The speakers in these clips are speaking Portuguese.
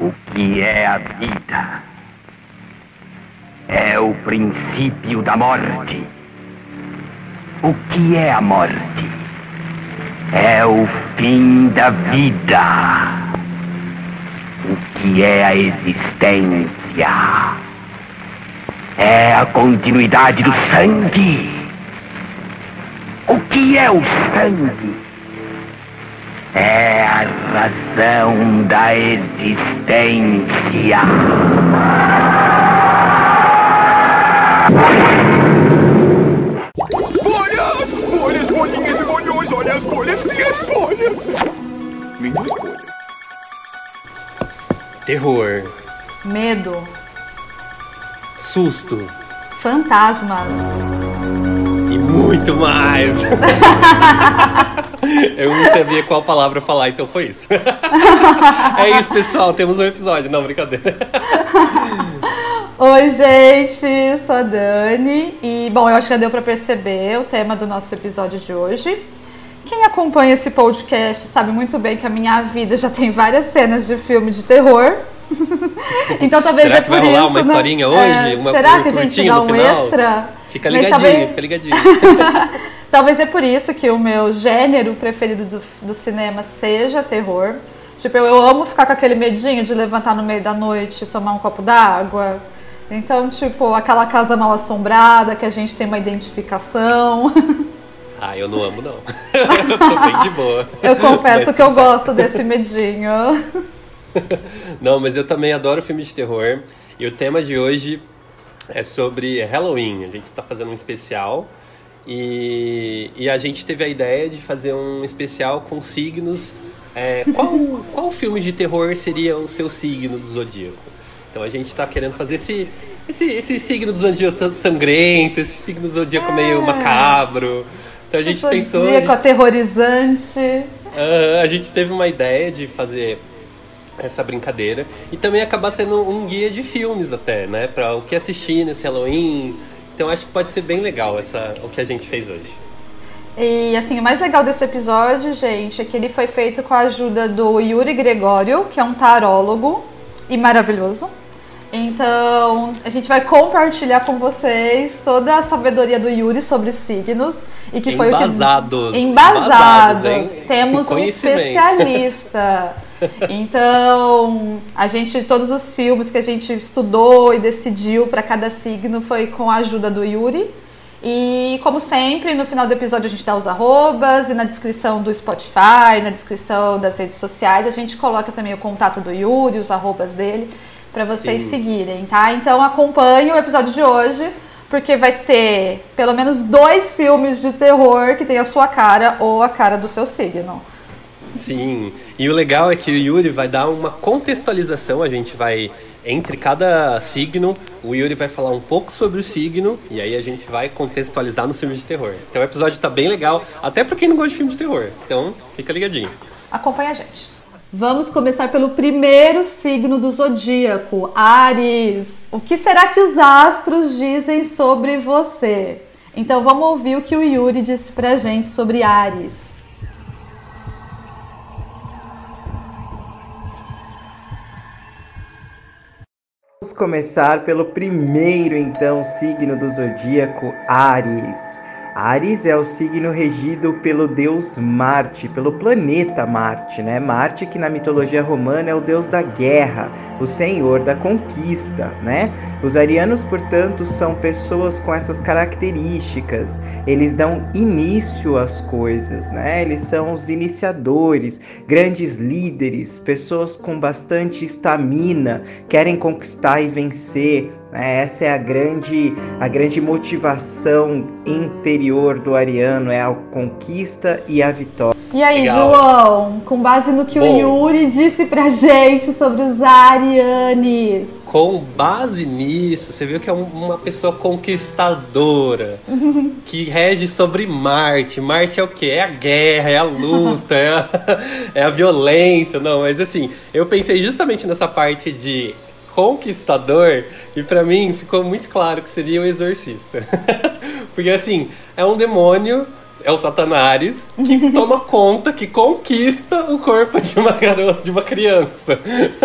O que é a vida? É o princípio da morte. O que é a morte? É o fim da vida. O que é a existência? É a continuidade do sangue. O que é o sangue? É a razão da existência. Bolhas! Bolhas, bolinhas e bolhões! Olha as bolhas, minhas bolhas! Minhas bolhas. Terror, Medo. susto Fantasmas. Muito mais. Eu não sabia qual palavra falar, então foi isso. É isso, pessoal. Temos um episódio. Não, brincadeira. Oi, gente, sou a Dani e, bom, eu acho que já deu pra perceber o tema do nosso episódio de hoje. Quem acompanha esse podcast sabe muito bem que a minha vida já tem várias cenas de filme de terror. então talvez Será é que vai rolar isso, uma né? historinha hoje? É, Uma será que a gente dá um extra? Fica ligadinho, talvez- fica ligadinho. Talvez é por isso que o meu gênero preferido do, do cinema seja terror. Tipo, eu, eu amo ficar com aquele medinho de levantar no meio da noite e tomar um copo d'água. Então, tipo, aquela casa mal assombrada que a gente tem uma identificação. Ah, eu não amo, não. eu tô bem de boa. Eu confesso Mas que eu certo. gosto desse medinho. Não, mas eu também adoro filme de terror. E o tema de hoje é sobre Halloween. A gente tá fazendo um especial. E, e a gente teve a ideia de fazer um especial com signos. É, qual, qual filme de terror seria o seu signo do zodíaco? Então a gente tá querendo fazer esse, esse, esse signo do zodíaco sangrento, esse signo do zodíaco meio macabro. Então a gente pensou. Zodíaco aterrorizante. Ah, a gente teve uma ideia de fazer essa brincadeira e também acabar sendo um guia de filmes até, né, para o que assistir nesse Halloween. Então acho que pode ser bem legal essa o que a gente fez hoje. E assim, o mais legal desse episódio, gente, é que ele foi feito com a ajuda do Yuri Gregório, que é um tarólogo e maravilhoso. Então, a gente vai compartilhar com vocês toda a sabedoria do Yuri sobre signos e que foi o que Embasados. embasados. Embasados, hein? Temos um especialista. Então, a gente todos os filmes que a gente estudou e decidiu para cada signo foi com a ajuda do Yuri. E como sempre, no final do episódio a gente dá os arrobas e na descrição do Spotify, na descrição das redes sociais, a gente coloca também o contato do Yuri, os arrobas dele, para vocês Sim. seguirem, tá? Então acompanhe o episódio de hoje, porque vai ter pelo menos dois filmes de terror que tem a sua cara ou a cara do seu signo. Sim. E o legal é que o Yuri vai dar uma contextualização, a gente vai entre cada signo, o Yuri vai falar um pouco sobre o signo e aí a gente vai contextualizar no filme de terror. Então o episódio tá bem legal, até pra quem não gosta de filme de terror. Então, fica ligadinho. Acompanhe a gente. Vamos começar pelo primeiro signo do zodíaco, Ares. O que será que os astros dizem sobre você? Então vamos ouvir o que o Yuri disse pra gente sobre Ares. Vamos começar pelo primeiro, então, signo do zodíaco, Ares. Ares é o signo regido pelo deus Marte, pelo planeta Marte, né? Marte, que na mitologia romana é o deus da guerra, o senhor da conquista, né? Os arianos, portanto, são pessoas com essas características. Eles dão início às coisas, né? Eles são os iniciadores, grandes líderes, pessoas com bastante estamina, querem conquistar e vencer. Né? Essa é a grande, a grande motivação interior do ariano, é a conquista e a vitória. E aí, Legal. João, com base no que Bom. o Yuri disse pra gente sobre os arianes. Com base nisso, você viu que é um- uma pessoa conquistadora, que rege sobre Marte. Marte é o quê? É a guerra, é a luta, é a, é a violência. Não, mas assim, eu pensei justamente nessa parte de conquistador e pra mim ficou muito claro que seria o exorcista. Porque assim, é um demônio é o Satanás que toma conta, que conquista o corpo de uma garota, de uma criança.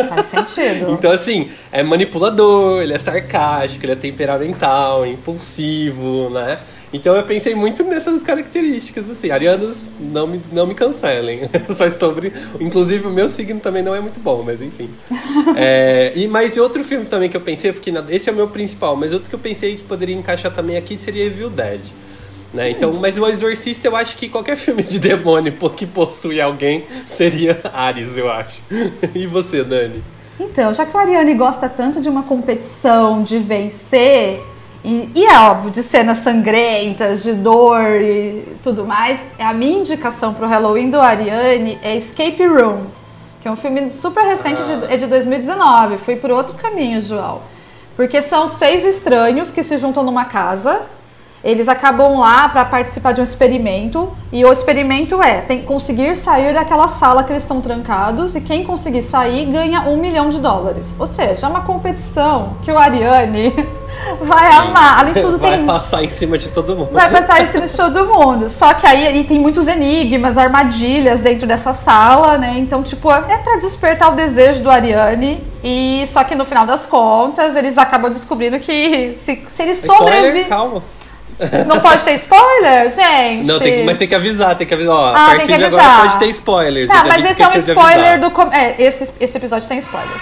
Faz sentido. Então, assim, é manipulador, ele é sarcástico, ele é temperamental, impulsivo, né? Então eu pensei muito nessas características, assim. Arianos, não me, não me cancelem. Só sobre. Inclusive, o meu signo também não é muito bom, mas enfim. é, e mais outro filme também que eu pensei, eu fiquei na, esse é o meu principal, mas outro que eu pensei que poderia encaixar também aqui seria Evil Dead. Né? Então, mas o Exorcista, eu acho que qualquer filme de demônio que possui alguém seria Ares, eu acho. e você, Dani? Então, já que o Ariane gosta tanto de uma competição, de vencer, e, e, é óbvio, de cenas sangrentas, de dor e tudo mais, a minha indicação para o Halloween do Ariane é Escape Room, que é um filme super recente, ah. de, é de 2019. Fui por outro caminho, João. Porque são seis estranhos que se juntam numa casa eles acabam lá para participar de um experimento e o experimento é tem conseguir sair daquela sala que eles estão trancados e quem conseguir sair ganha um milhão de dólares. Ou seja, é uma competição que o Ariane vai Sim. amar. Além de tudo, vai tem... passar em cima de todo mundo. Vai passar em cima de todo mundo. Só que aí e tem muitos enigmas, armadilhas dentro dessa sala, né? Então, tipo, é para despertar o desejo do Ariane. E só que no final das contas, eles acabam descobrindo que se, se eles sobreviverem. Calma. Não pode ter spoiler, gente? Não, tem que, mas tem que avisar, tem que avisar. Ó, ah, a partir de agora pode ter spoilers. Tá, mas esse é um spoiler do. Com... É, esse, esse episódio tem. Spoiler!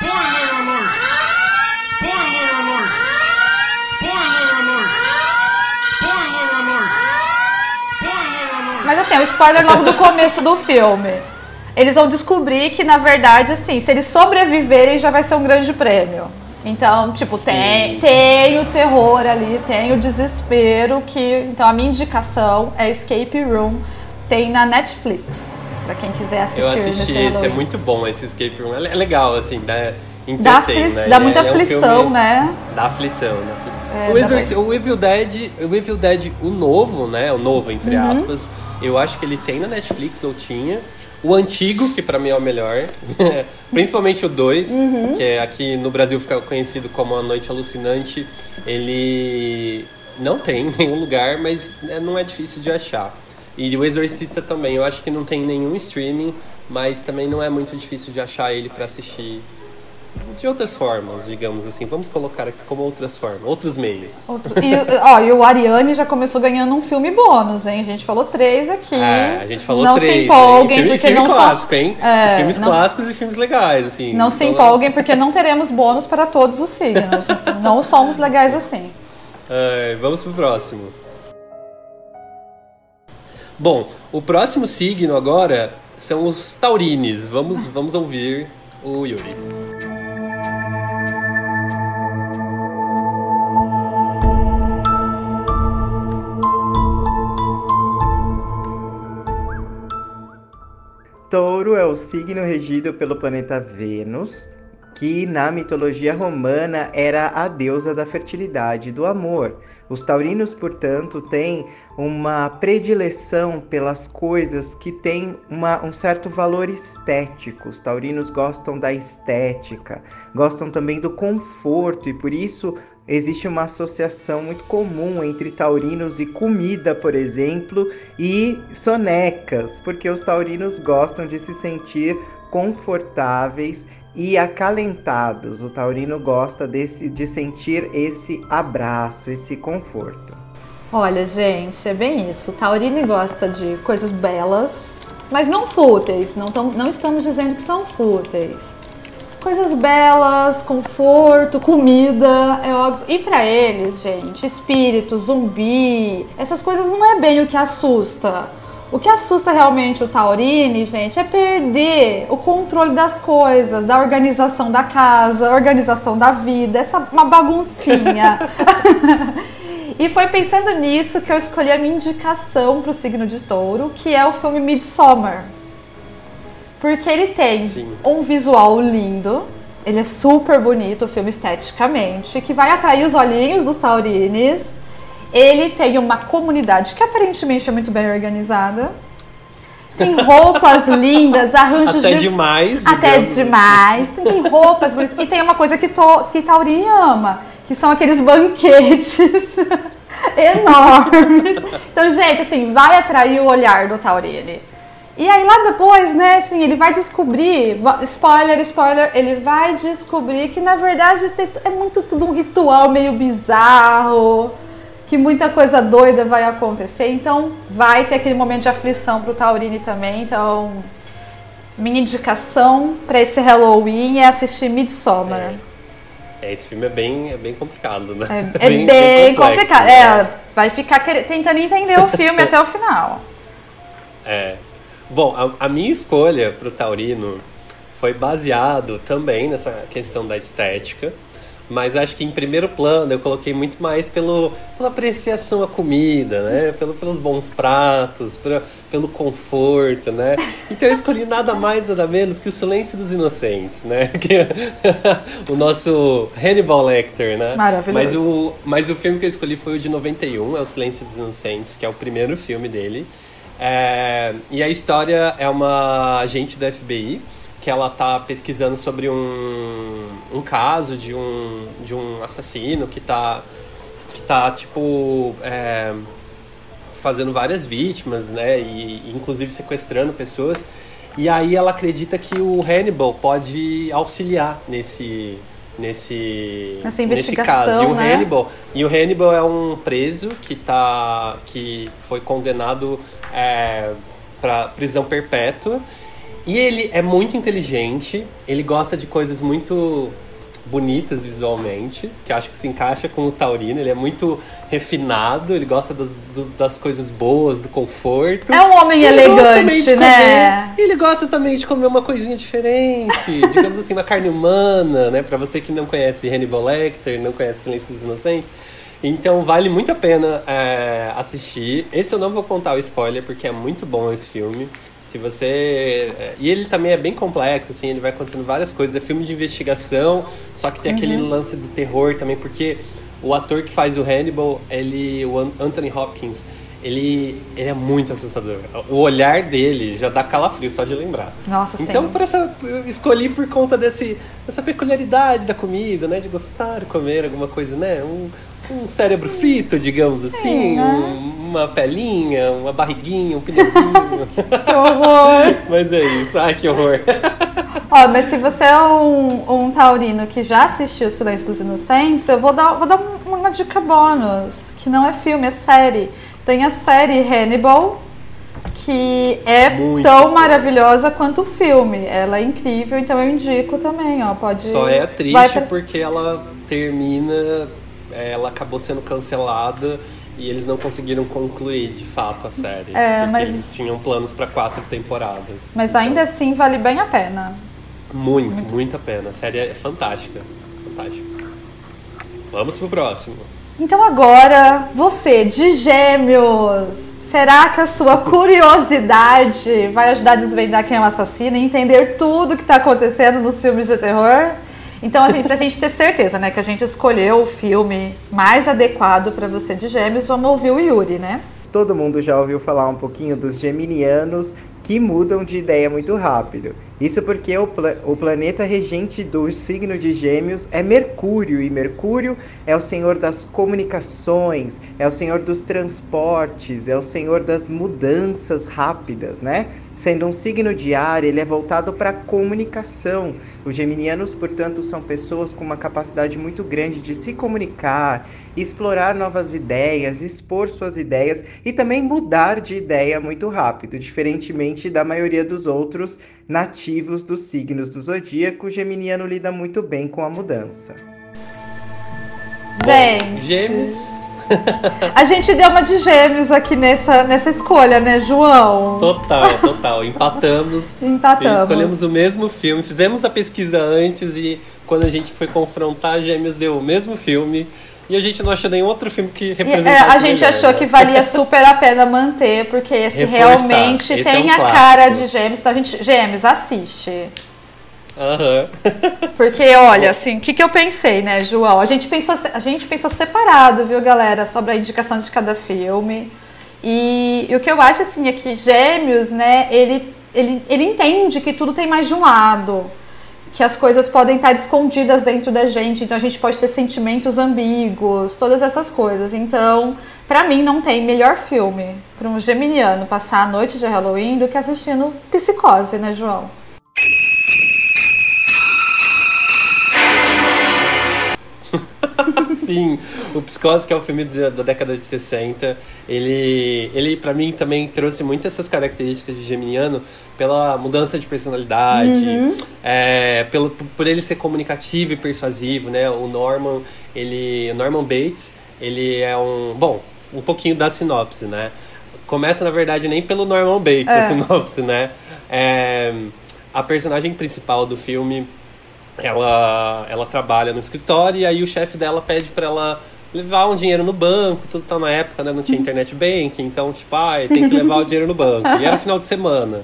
Spoiler! Spoiler! Spoiler! Spoiler! Mas assim, é um spoiler logo do começo do filme. Eles vão descobrir que, na verdade, assim, se eles sobreviverem, já vai ser um grande prêmio. Então, tipo, tem, tem o terror ali, tem o desespero que. Então a minha indicação é Escape Room, tem na Netflix. Pra quem quiser assistir. Eu assisti esse, é muito bom esse Escape Room. É legal, assim, dá, dá, afli né? dá muita é, aflição, é um né? Dá aflição, aflição. É, o, Exorc... o, Evil Dead, o Evil Dead, o novo, né? O novo, entre uhum. aspas, eu acho que ele tem na Netflix, ou tinha. O antigo, que para mim é o melhor, principalmente o 2, uhum. que é aqui no Brasil fica conhecido como A Noite Alucinante, ele não tem em nenhum lugar, mas né, não é difícil de achar. E o Exorcista também, eu acho que não tem nenhum streaming, mas também não é muito difícil de achar ele para assistir de outras formas, digamos assim. Vamos colocar aqui como outras formas, outros meios. Outro, e, ó, e o Ariane já começou ganhando um filme bônus, hein? A gente falou três aqui. É, a gente falou não três. Não se empolguem, filme, porque filme não clássico, só... hein? É, filmes não... clássicos e filmes legais, assim. Não se então, empolguem, porque não teremos bônus para todos os signos. não somos legais assim. É, vamos pro próximo. Bom, o próximo signo agora são os taurines. Vamos, vamos ouvir o Yuri. Touro é o signo regido pelo planeta Vênus, que na mitologia romana era a deusa da fertilidade e do amor. Os taurinos, portanto, têm uma predileção pelas coisas que têm uma, um certo valor estético. Os taurinos gostam da estética, gostam também do conforto e por isso existe uma associação muito comum entre taurinos e comida, por exemplo, e sonecas, porque os taurinos gostam de se sentir confortáveis e acalentados. O taurino gosta desse, de sentir esse abraço, esse conforto. Olha, gente, é bem isso. O taurino gosta de coisas belas, mas não fúteis. Não, tam, não estamos dizendo que são fúteis coisas belas, conforto, comida, é óbvio. E para eles, gente, espírito, zumbi, essas coisas não é bem o que assusta. O que assusta realmente o Taurine, gente, é perder o controle das coisas, da organização da casa, organização da vida, essa uma baguncinha. e foi pensando nisso que eu escolhi a minha indicação para o signo de touro, que é o filme Midsommar. Porque ele tem Sim. um visual lindo, ele é super bonito, o filme esteticamente, que vai atrair os olhinhos dos taurines. Ele tem uma comunidade que aparentemente é muito bem organizada. Tem roupas lindas, arranjos Até de... demais. Até demais. Tem roupas bonitas. E tem uma coisa que, to... que Taurine ama, que são aqueles banquetes enormes. Então, gente, assim, vai atrair o olhar do Taurini. E aí lá depois, né, assim, ele vai descobrir, spoiler, spoiler, ele vai descobrir que na verdade é muito tudo um ritual meio bizarro, que muita coisa doida vai acontecer. Então vai ter aquele momento de aflição pro Taurini também. Então, minha indicação para esse Halloween é assistir Midsommar. É. É, esse filme é bem, é bem complicado, né? É, é bem, bem complexo, complicado. Né? É, vai ficar tentando entender o filme até o final. É. Bom, a, a minha escolha para o Taurino foi baseado também nessa questão da estética, mas acho que em primeiro plano eu coloquei muito mais pelo, pela apreciação à comida, né? Pelo, pelos bons pratos, pra, pelo conforto, né? Então eu escolhi nada mais, nada menos que o Silêncio dos Inocentes, né? Que o nosso Hannibal Lecter, né? Maravilhoso. Mas o, mas o filme que eu escolhi foi o de 91, é o Silêncio dos Inocentes, que é o primeiro filme dele. É, e a história é uma agente da FBI que ela tá pesquisando sobre um, um caso de um, de um assassino que tá, que tá tipo, é, fazendo várias vítimas, né? E inclusive sequestrando pessoas. E aí ela acredita que o Hannibal pode auxiliar nesse, nesse, nesse caso. E o, né? Hannibal, e o Hannibal é um preso que, tá, que foi condenado é, para prisão perpétua. E ele é muito inteligente, ele gosta de coisas muito bonitas visualmente, que acho que se encaixa com o Taurino. Ele é muito refinado, ele gosta das, do, das coisas boas, do conforto. É um homem ele elegante, né? Comer, ele gosta também de comer uma coisinha diferente, digamos assim, uma carne humana, né? Para você que não conhece Hannibal Lecter, não conhece Silêncio dos Inocentes. Então vale muito a pena é, assistir. Esse eu não vou contar o spoiler porque é muito bom esse filme. Se você. É, e ele também é bem complexo, assim, ele vai acontecendo várias coisas. É filme de investigação, só que tem uhum. aquele lance do terror também, porque o ator que faz o Hannibal, ele. O Anthony Hopkins, ele, ele é muito assustador. O olhar dele já dá calafrio só de lembrar. Nossa, Então, por essa, eu escolhi por conta desse, dessa peculiaridade da comida, né? De gostar de comer alguma coisa, né? Um, um cérebro frito, digamos assim, né? um, uma pelinha, uma barriguinha, um pneuzinho. que horror! mas é isso, ai que horror. Ó, mas se você é um, um taurino que já assistiu Silêncio dos Inocentes, eu vou dar, vou dar uma dica bônus, que não é filme, é série. Tem a série Hannibal, que é Muito tão bom. maravilhosa quanto o filme. Ela é incrível, então eu indico também, ó. Pode. Só é triste pra... porque ela termina ela acabou sendo cancelada e eles não conseguiram concluir de fato a série. É, mas... eles tinham planos para quatro temporadas. Mas então... ainda assim vale bem a pena. Muito, muito, muito a pena. A série é fantástica. Fantástica. Vamos pro próximo. Então agora, você, de gêmeos, será que a sua curiosidade vai ajudar a desvendar quem é o assassino e entender tudo que está acontecendo nos filmes de terror? Então, assim, pra gente ter certeza, né, que a gente escolheu o filme mais adequado para você de Gêmeos, vamos ouvir o Yuri, né? Todo mundo já ouviu falar um pouquinho dos geminianos que mudam de ideia muito rápido. Isso porque o, pla o planeta regente do signo de Gêmeos é Mercúrio, e Mercúrio é o senhor das comunicações, é o senhor dos transportes, é o senhor das mudanças rápidas, né? Sendo um signo de ar, ele é voltado para a comunicação. Os geminianos, portanto, são pessoas com uma capacidade muito grande de se comunicar, explorar novas ideias, expor suas ideias e também mudar de ideia muito rápido, diferentemente da maioria dos outros nativos dos signos do zodíaco. O geminiano lida muito bem com a mudança. Gente, gêmeos a gente deu uma de gêmeos aqui nessa, nessa escolha, né, João? Total, total. Empatamos. Empatamos. Escolhemos o mesmo filme. Fizemos a pesquisa antes e quando a gente foi confrontar, Gêmeos deu o mesmo filme. E a gente não achou nenhum outro filme que representasse é, A gente melhor, achou né? que valia super a pena manter, porque esse Reforçar. realmente esse tem é um a cara de Gêmeos. Então a gente, Gêmeos, assiste. Uhum. Porque, olha, assim, o que, que eu pensei, né, João? A gente, pensou, a gente pensou separado, viu, galera, sobre a indicação de cada filme. E, e o que eu acho, assim, é que Gêmeos, né, ele, ele, ele entende que tudo tem mais de um lado. Que as coisas podem estar escondidas dentro da gente, então a gente pode ter sentimentos ambíguos, todas essas coisas. Então, Pra mim, não tem melhor filme para um geminiano passar a noite de Halloween do que assistindo Psicose, né, João? Sim, o Psicose, que é o filme da, da década de 60, ele, ele para mim também trouxe muitas essas características de Geminiano pela mudança de personalidade, Uhum. é, pelo, por ele ser comunicativo e persuasivo, né? O Norman, ele, Norman Bates, ele é um, bom, um pouquinho da sinopse, né? Começa na verdade nem pelo Norman Bates a É. sinopse, né? É, a personagem principal do filme ela, ela trabalha no escritório e aí o chefe dela pede pra ela levar um dinheiro no banco, tudo tá na época, né? Não tinha internet banking, então, tipo, ah, tem que levar o dinheiro no banco. E era final de semana.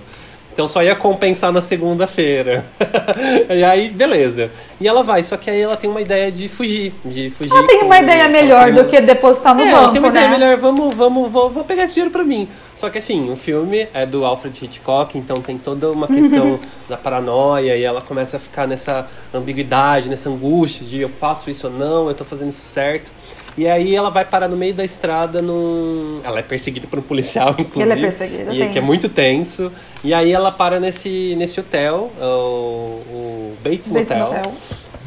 Então só ia compensar na segunda-feira. e aí, beleza. E ela vai, só que aí ela tem uma ideia de fugir. De fugir Ela tem uma ideia melhor do que depositar no é, banco, ela tem uma ideia né? melhor, vamos, vamos, vou, vou pegar esse dinheiro pra mim. Só que assim, o filme é do Alfred Hitchcock, então tem toda uma questão da paranoia e ela começa a ficar nessa ambiguidade, nessa angústia de eu faço isso ou não, eu tô fazendo isso certo. E aí ela vai parar no meio da estrada num. Ela é perseguida por um policial, inclusive. Ela é perseguida, E tem. que é muito tenso. E aí ela para nesse, nesse hotel, o, o Bates, Bates Motel Motel.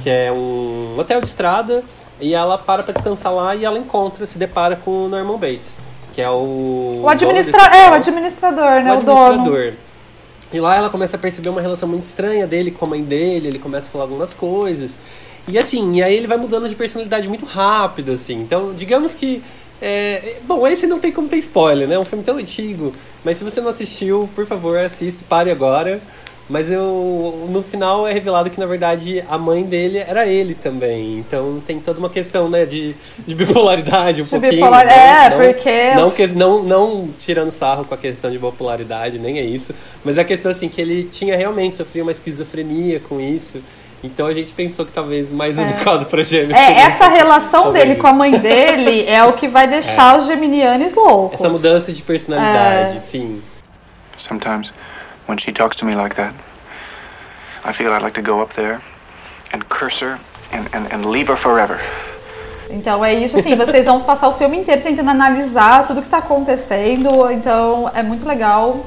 que é um hotel de estrada, e ela para pra descansar lá e ela encontra, se depara com o Norman Bates, que é o. O administra... dono desse É, o administrador, né? o O, dono. administrador. E lá ela começa a perceber uma relação muito estranha dele com a mãe dele, ele começa a falar algumas coisas. E assim, e aí ele vai mudando de personalidade muito rápido, assim. Então, digamos que. é, bom, esse não tem como ter spoiler, né? É um filme tão antigo. Mas se você não assistiu, por favor, assista, pare agora. Mas eu, no final é revelado que, na verdade, a mãe dele era ele também. Então tem toda uma questão, né, de, de bipolaridade um De pouquinho. bipolar- né? é, Não- porque- Não, que, não, não tirando sarro com a questão de bipolaridade, nem é isso. Mas a questão, assim, que ele tinha realmente sofrido uma esquizofrenia com isso. Então a gente pensou que talvez mais adequado pra gêmeos. É, essa relação talvez dele com a mãe dele é o que vai deixar os geminianos loucos. Essa mudança de personalidade, É. sim. Sometimes, when she talks to me like that, I feel I'd like to go up there and curse her and, and, and leave her forever. Então é isso, assim, vocês vão passar o filme inteiro tentando analisar tudo que tá acontecendo, então é muito legal,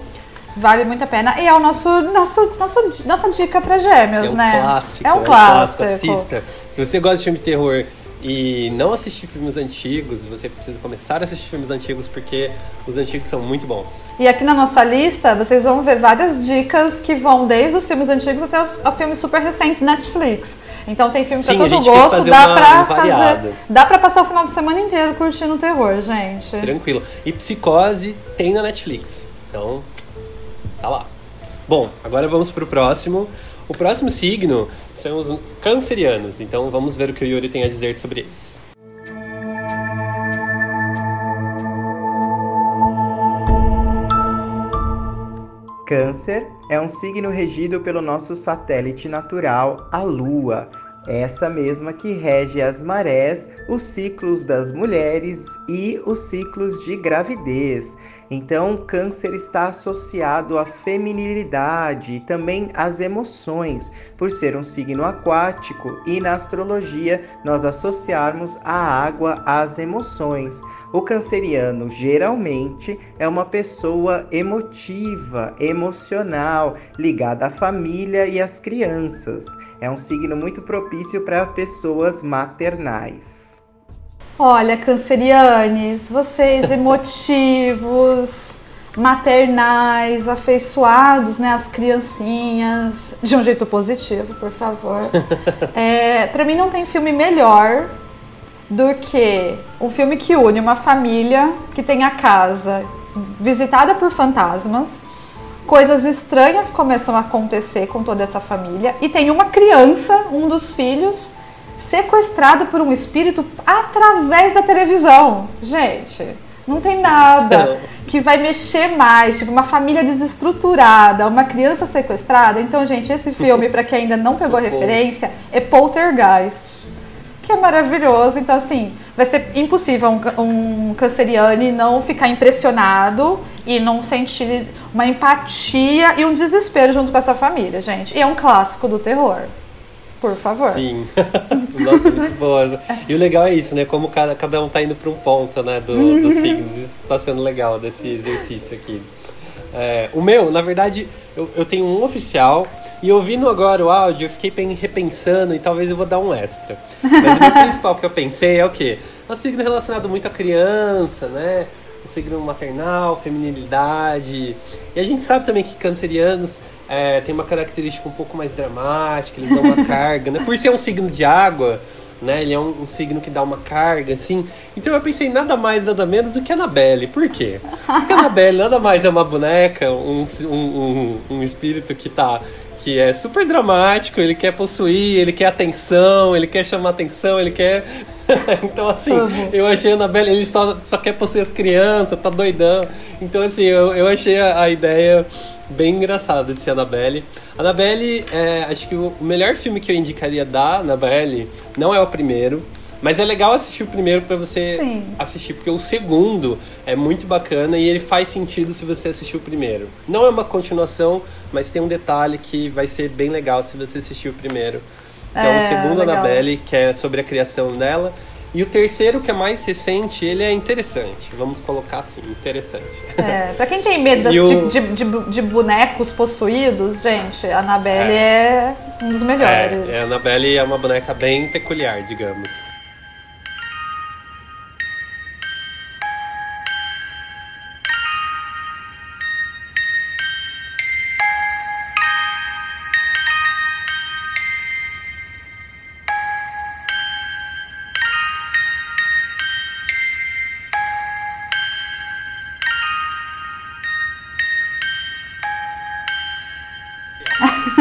vale muito a pena. E é o nosso, nosso, nosso nossa dica pra gêmeos, É um né? clássico. É um clássico. Assista. Se você gosta de filme de terror e não assistir filmes antigos, você precisa começar a assistir filmes antigos porque os antigos são muito bons. E aqui na nossa lista, vocês vão ver várias dicas que vão desde os filmes antigos até os filmes super recentes Netflix. Então tem filme pra Sim, a todo gosto, dá uma pra variada. fazer. Dá pra passar o final de semana inteiro curtindo terror, gente. Tranquilo. E Psicose tem na Netflix. Então, tá lá. Bom, agora vamos pro próximo. O próximo signo são os cancerianos. Então vamos ver o que o Yuri tem a dizer sobre eles. Câncer é um signo regido pelo nosso satélite natural, a Lua. Essa mesma que rege as marés, os ciclos das mulheres e os ciclos de gravidez. Então, Câncer está associado à feminilidade e também às emoções, por ser um signo aquático e na astrologia nós associarmos a água às emoções. O canceriano geralmente é uma pessoa emotiva, emocional, ligada à família e às crianças. É um signo muito propício para pessoas maternais. Olha, cancerianes, vocês emotivos, maternais, afeiçoados, né, as criancinhas, de um jeito positivo, por favor. É, para mim não tem filme melhor do que um filme que une uma família que tem a casa visitada por fantasmas, coisas estranhas começam a acontecer com toda essa família e tem uma criança, um dos filhos, sequestrado por um espírito através da televisão. Gente, não tem nada que vai mexer mais, tipo uma família desestruturada, uma criança sequestrada. Então, gente, esse filme para quem ainda não pegou referência é Poltergeist que é maravilhoso. Então, assim, vai ser impossível um, um canceriane não ficar impressionado e não sentir uma empatia e um desespero junto com essa família, gente. E é um clássico do terror. Por favor. Sim. Nossa, muito boa. E o legal é isso, né? Como cada, cada um tá indo para um ponto, né? Do, dos signos. Isso que tá sendo legal desse exercício aqui. É, o meu, na verdade, eu, eu tenho um oficial e ouvindo agora o áudio, eu fiquei repensando e talvez eu vou dar um extra. Mas o meu principal que eu pensei é o quê? É um signo relacionado muito à criança, né? O signo maternal, feminilidade. E a gente sabe também que cancerianos é, tem uma característica um pouco mais dramática, eles dão uma carga, né? Por ser um signo de água, né? Ele é um, um, signo que dá uma carga, assim. Então eu pensei nada mais, nada menos do que Annabelle. Por quê? Porque Annabelle nada mais é uma boneca, um, um, um, espírito que tá. Que é super dramático, ele quer possuir, ele quer atenção, ele quer chamar atenção, ele quer. então, assim, eu achei a Annabelle, ele só, só quer possuir as crianças, tá doidão. Então, assim, eu, eu achei a, a ideia bem engraçado de ser Annabelle. Annabelle, é, acho que o melhor filme que eu indicaria da Annabelle não é o primeiro, mas é legal assistir o primeiro para você Sim. assistir, porque o segundo é muito bacana e ele faz sentido se você assistir o primeiro. Não é uma continuação, mas tem um detalhe que vai ser bem legal se você assistir o primeiro. Que é, é o segundo legal. Annabelle, que é sobre a criação dela. E o terceiro, que é mais recente, ele é interessante. Vamos colocar assim, interessante. É, pra quem tem medo de, o... de, de, de, bonecos possuídos, gente, a Annabelle é, é um dos melhores. É, a Annabelle é uma boneca bem peculiar, digamos.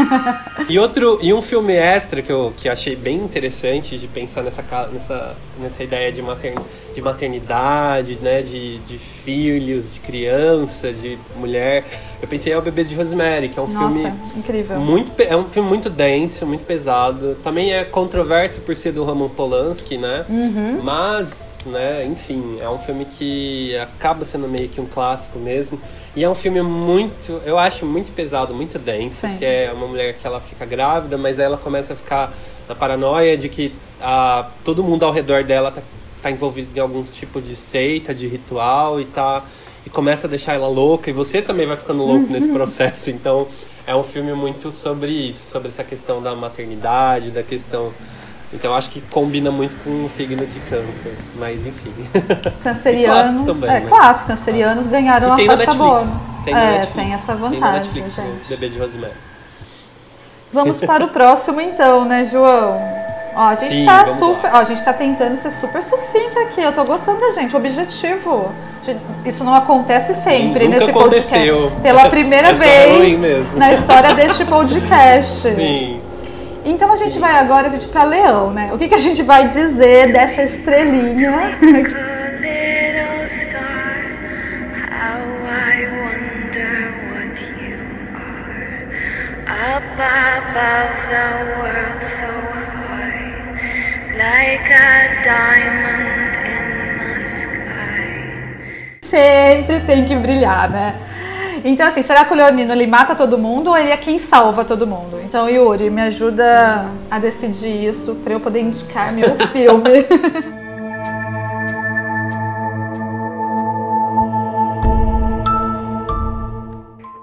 e outro e um filme extra que eu que achei bem interessante de pensar nessa nessa, nessa ideia de, matern, de maternidade, né, de, de filhos, de criança, de mulher. Eu pensei é o Bebê de Rosemary, que é um Nossa, filme incrível. Muito é um filme muito denso, muito pesado. Também é controverso por ser do Roman Polanski, né? Uhum. Mas, né, enfim, é um filme que acaba sendo meio que um clássico mesmo. E é um filme muito, eu acho muito pesado, muito denso, Sim. que é uma mulher que ela fica grávida, mas ela começa a ficar na paranoia de que a, todo mundo ao redor dela tá, tá envolvido em algum tipo de seita, de ritual e tá e começa a deixar ela louca e você também vai ficando louco nesse processo. Então, é um filme muito sobre isso, sobre essa questão da maternidade, da questão então acho que combina muito com o signo de câncer, mas enfim. Cancerianos. também. É, né? clássico, cancerianos ganharam a faixa boa. Tem é, Netflix. tem essa vantagem. Tem Netflix, gente. Bebê de Rosemary. Vamos para o próximo então, né, João? Ó, a gente Sim, tá super. Ó, a gente tá tentando ser super sucinto aqui. Eu tô gostando da gente. Objetivo. Isso não acontece sempre Sim, nesse aconteceu. podcast. Pela primeira vez na história deste podcast. Sim. Então a gente vai agora, gente, para Leão, né? O que, que a gente vai dizer dessa estrelinha? above the world so high, like a diamond in the sky. Sempre tem que brilhar, né? Então, assim, será que o Leonino ele mata todo mundo ou ele é quem salva todo mundo? Então, Yuri, me ajuda a decidir isso para eu poder indicar meu filme.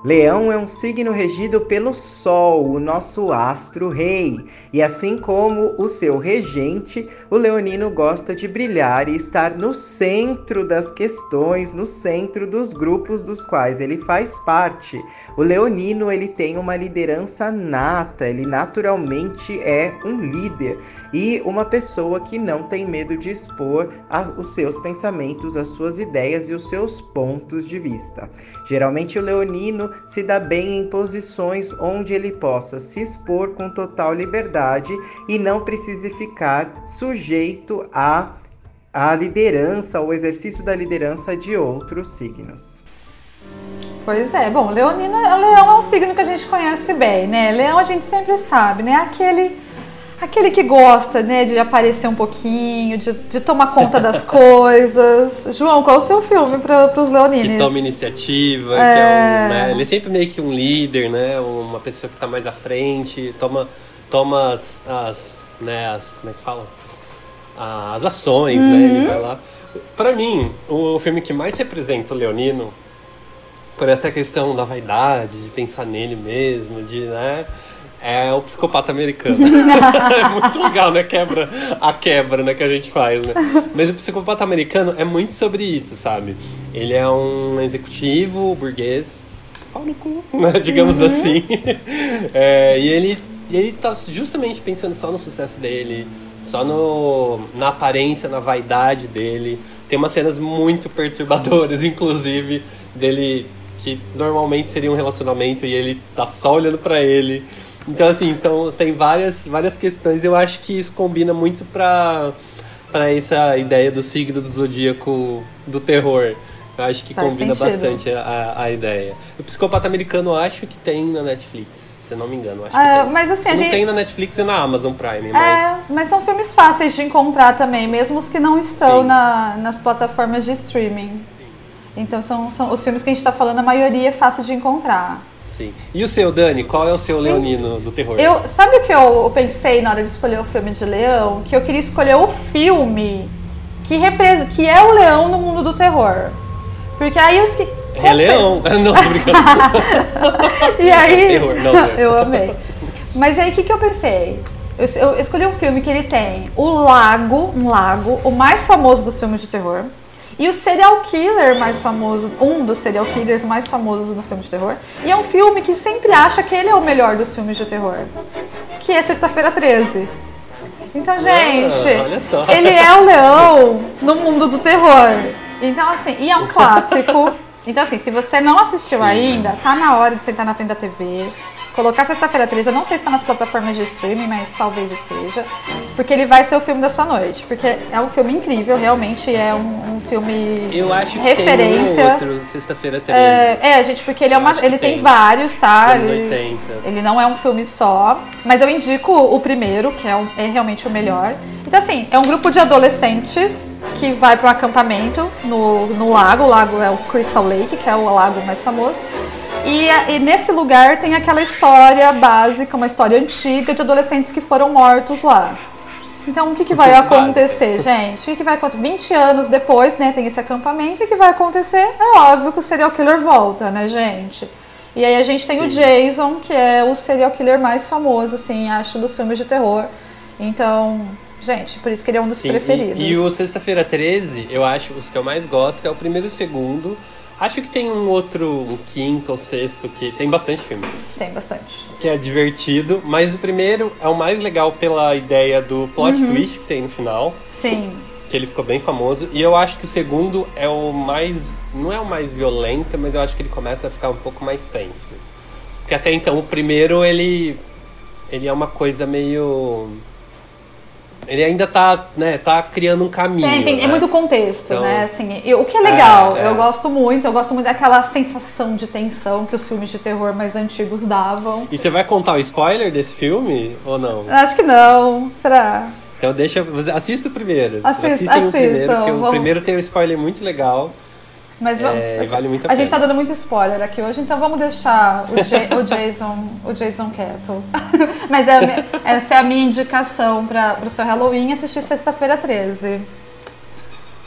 Leão é um signo regido pelo Sol, o nosso astro rei, e assim como o seu regente, o leonino gosta de brilhar e estar no centro das questões, no centro dos grupos dos quais ele faz parte. O leonino ele tem uma liderança nata, ele naturalmente é um líder e uma pessoa que não tem medo de expor a, os seus pensamentos, as suas ideias e os seus pontos de vista. Geralmente o leonino se dá bem em posições onde ele possa se expor com total liberdade e não precise ficar sujeito à, à liderança, ao exercício da liderança de outros signos. Pois é, bom, leonino, leão é um signo que a gente conhece bem, né? Leão a gente sempre sabe, né? Aquele aquele que gosta, né, de aparecer um pouquinho, de, de tomar conta das coisas. João, qual é o seu filme para os leoninos? Que toma iniciativa, é... que é um, né, ele é sempre meio que um líder, né, uma pessoa que está mais à frente, toma, toma as, as, né, as, como é que fala? As ações, uhum. né, ele uhum. vai lá. Para mim, o filme que mais representa o leonino por essa questão da vaidade, de pensar nele mesmo, de, né, é o psicopata americano. é muito legal, né? Quebra a quebra né, que a gente faz, né? Mas o psicopata americano é muito sobre isso, sabe? Ele é um executivo burguês, pau no cu, né? digamos uhum. assim. É, e ele, ele tá justamente pensando só no sucesso dele, só no, na aparência, na vaidade dele. Tem umas cenas muito perturbadoras, inclusive, dele que normalmente seria um relacionamento e ele tá só olhando para ele. Então, assim, então tem várias, várias questões. Eu acho que isso combina muito pra, pra essa ideia do signo do zodíaco do terror. Eu acho que Faz combina sentido. bastante a, a ideia. O Psicopata Americano acho que tem na Netflix, se não me engano. Acho é, mas assim, a gente... tem na Netflix e na Amazon Prime. É, mas... É, mas são filmes fáceis de encontrar também, mesmo os que não estão na, nas plataformas de streaming. Então são, são os filmes que a gente está falando, a maioria é fácil de encontrar. Sim. E o seu, Dani? Qual é o seu leonino do terror? Eu, sabe o que eu pensei na hora de escolher o filme de leão? Que eu queria escolher o filme que, represa, que é o leão no mundo do terror. Porque aí os que. É leão? Não, tô brincando. e aí. Terror. Não, eu amei. Mas aí o que, que eu pensei? Eu, eu escolhi um filme que ele tem o lago, um lago, o mais famoso dos filmes de terror e o serial killer mais famoso, um dos serial killers mais famosos no filme de terror. E é um filme que sempre acha que ele é o melhor dos filmes de terror. Que é Sexta-feira 13. Então, gente, ah, ele é o leão no mundo do terror. Então, assim, e é um clássico. Então, assim, se você não assistiu ainda, tá na hora de sentar na frente da TV, colocar Sexta-feira 13, eu não sei se está nas plataformas de streaming, mas talvez esteja, porque ele vai ser o filme da sua noite, porque é um filme incrível, realmente é um, um filme eu acho que referência. Tem um outro, Sexta-feira 13. É, é, gente, porque ele é uma, ele tem, tem vários, tá? Ele, 80. ele não é um filme só, mas eu indico o primeiro, que é, um, é realmente o melhor. Então assim, é um grupo de adolescentes que vai para um acampamento no, no lago, o lago é o Crystal Lake, que é o lago mais famoso. E, e, nesse lugar tem aquela história básica, uma história antiga de adolescentes que foram mortos lá. Então, o que, que vai acontecer, gente? O que, que vai acontecer? 20 anos depois, né, tem esse acampamento, e o que vai acontecer? É óbvio que o serial killer volta, né, gente? E aí a gente tem Sim. o Jason, que é o serial killer mais famoso, assim, acho, dos filmes de terror. Então, gente, por isso que ele é um dos Sim, preferidos. E, e o Sexta-feira 13, eu acho, os que eu mais gosto é o primeiro e o segundo. Acho que tem um outro, um quinto ou sexto, que tem bastante filme. Tem bastante. Que é divertido, mas o primeiro é o mais legal pela ideia do plot uhum. twist que tem no final. Sim. Que ele ficou bem famoso. E eu acho que o segundo é o mais. Não é o mais violento, mas eu acho que ele começa a ficar um pouco mais tenso. Porque até então o primeiro ele. Ele é uma coisa meio ele ainda tá, né, tá criando um caminho. Tem, tem, é né? é muito contexto, então, né? Assim, eu, o que é legal, é, é. eu gosto muito, eu gosto muito daquela sensação de tensão que os filmes de terror mais antigos davam. E você vai contar o spoiler desse filme ou não? Acho que não. Será? Então deixa. Assista o primeiro. Assista, Assistem o primeiro, porque vamos... o primeiro tem um spoiler muito legal. Mas vamos, é, vale muito a, a gente tá dando muito spoiler aqui hoje, então vamos deixar o, o Jason, o Jason quieto. Mas é, essa é a minha indicação para o seu Halloween assistir sexta-feira 13.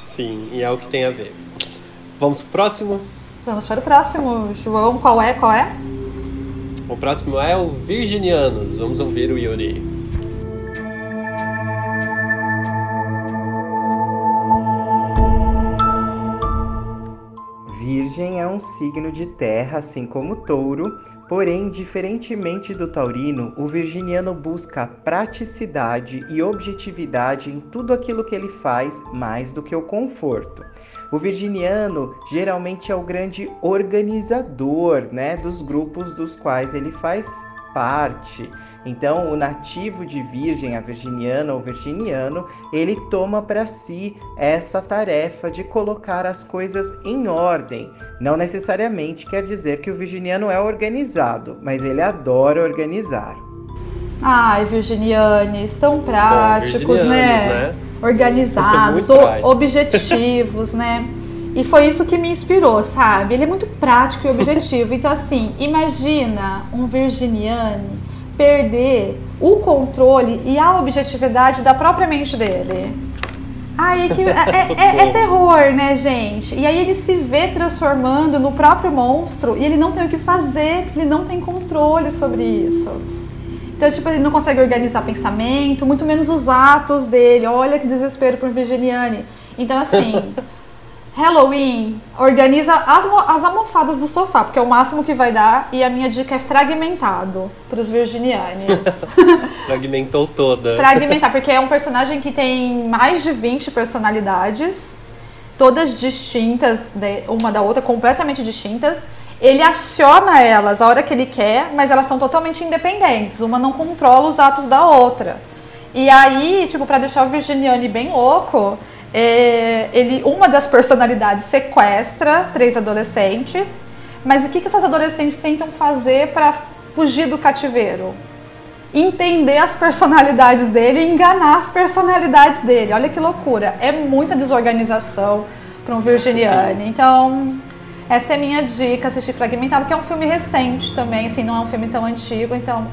Sim, e é o que tem a ver. Vamos pro próximo? Vamos para o próximo. João, qual é? Qual é? O próximo é o Virginianos. Vamos ouvir o Yuri. Virgem é um signo de terra, assim como touro, porém, diferentemente do taurino, o virginiano busca praticidade e objetividade em tudo aquilo que ele faz, mais do que o conforto. O virginiano geralmente é o grande organizador né, dos grupos dos quais ele faz parte. Então, o nativo de Virgem, a virginiana ou virginiano, ele toma para si essa tarefa de colocar as coisas em ordem. Não necessariamente quer dizer que o virginiano é organizado, mas ele adora organizar. Ai, virginianes, tão práticos, virginianos, né? né? Organizados, prático. objetivos, né? E foi isso que me inspirou, sabe? Ele é muito prático e objetivo. Então, assim, imagina um virginiane perder o controle e a objetividade da própria mente dele. Ai, é, que, é- é- é- é Socorro. terror, né, gente? E aí ele se vê transformando no próprio monstro e ele não tem o que fazer, ele não tem controle sobre isso. Então, tipo, ele não consegue organizar pensamento, muito menos os atos dele. Olha que desespero para um virginiane. Então, assim, Halloween organiza as, as almofadas do sofá, porque é o máximo que vai dar. E a minha dica é fragmentado para os virginianes. Fragmentou toda. Fragmentar, porque é um personagem que tem mais de 20 personalidades, todas distintas, de- uma da outra, completamente distintas. Ele aciona elas a hora que ele quer, mas elas são totalmente independentes. Uma não controla os atos da outra. E aí, tipo, pra deixar o Virginiane bem louco, é, ele, uma das personalidades sequestra três adolescentes. Mas o que, que essas adolescentes tentam fazer pra fugir do cativeiro? entender as personalidades dele e enganar as personalidades dele. Olha que loucura. É muita desorganização para um virginiane. Então, essa é minha dica, assistir Fragmentado, que é um filme recente também, assim, não é um filme tão antigo, então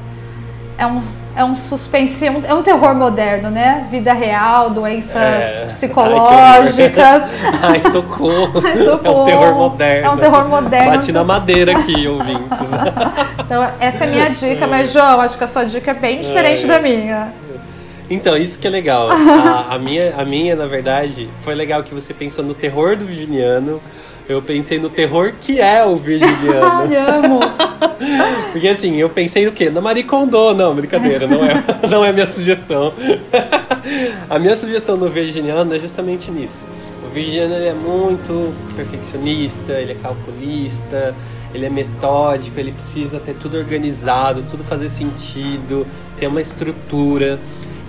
é um, é um suspense, é um, é um terror moderno, né? Vida real, doenças É. psicológicas. Ai, socorro. Ai, É um socorro. terror moderno. É um terror moderno. Bate na madeira aqui, ouvintes. Então, essa é a minha dica, mas, João, acho que a sua dica é bem diferente É. da minha. Então, isso que é legal. A, a minha, a minha, na verdade, foi legal que você pensou no terror do virginiano. Eu pensei no terror que é o virginiano. Ai, amo. Porque assim, eu pensei no quê? Na Marie Kondo. Não, brincadeira, não é, não é a minha sugestão. A minha sugestão do virginiano é justamente nisso. O virginiano ele é muito perfeccionista, ele é calculista, ele é metódico, ele precisa ter tudo organizado, tudo fazer sentido, ter uma estrutura.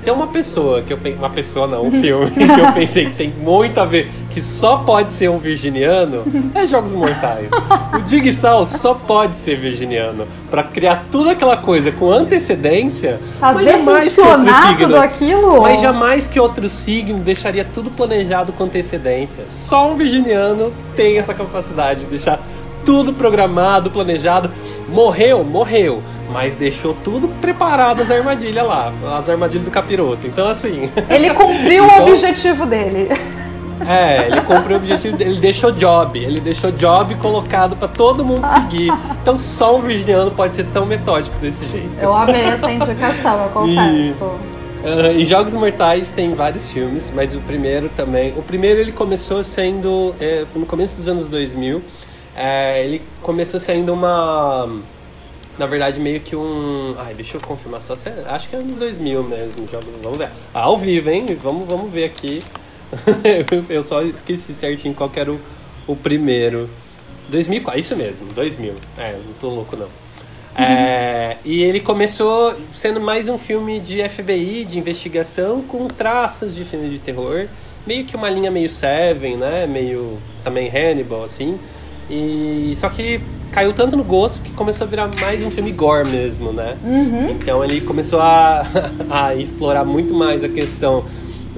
Tem uma pessoa que eu pensei. Uma pessoa não, um filme que eu pensei que tem muito a ver, que só pode ser um virginiano, é Jogos Mortais. O Jigsaw só pode ser virginiano. Pra criar toda aquela coisa com antecedência. Fazer funcionar signo- tudo aquilo? Mas jamais que outro signo deixaria tudo planejado com antecedência. Só um virginiano tem essa capacidade de deixar tudo programado, planejado. Morreu, morreu. Mas deixou tudo preparado as armadilhas lá, as armadilhas do capiroto. Então, assim. Ele cumpriu Então- o objetivo dele. É, ele cumpriu o objetivo dele, ele deixou job, ele deixou job colocado pra todo mundo seguir. Então só um virginiano pode ser tão metódico desse jeito. Eu amei essa indicação, eu confesso. Ah, em Jogos Mortais tem vários filmes, mas o primeiro também. O primeiro ele começou sendo. é, no começo dos anos 2000. É, ele começou sendo uma. Na verdade, meio que um. Ai, deixa eu confirmar só. se é- Acho que é anos 2000 mesmo. Vamos ver. Ah, ao vivo, hein? Vamos, vamos ver aqui. eu só esqueci certinho qual era o, o primeiro. 2004, isso mesmo, 2000. É, não tô louco não. É, e ele começou sendo mais um filme de FBI, de investigação, com traços de filme de terror. Meio que uma linha meio Seven, né? Meio também Hannibal, assim. E só que caiu tanto no gosto que começou a virar mais um filme gore mesmo, né? Então ele começou a, a explorar muito mais a questão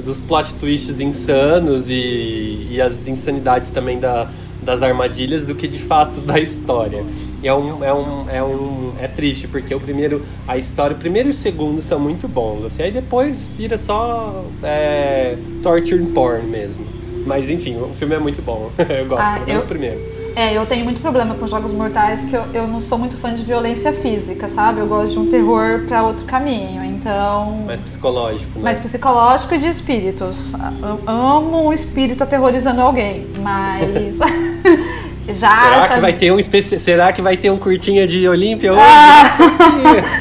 dos plot twists insanos e, e as insanidades também da, das armadilhas do que de fato da história. E é um, é um, é um é triste porque o primeiro a história, o primeiro e o segundo são muito bons, assim, aí depois vira só é, torture porn mesmo. Mas enfim, o filme é muito bom. eu gosto, Ah, pelo menos eu- o primeiro. É, eu tenho muito problema com jogos mortais, que eu, eu não sou muito fã de violência física, sabe? Eu gosto de um terror pra outro caminho, então. Mais psicológico, né? Mais psicológico e de espíritos. Eu amo um espírito aterrorizando alguém, mas. Já. Será que vai ter um especi... Será que vai ter um curtinha de Olímpia hoje? Ah,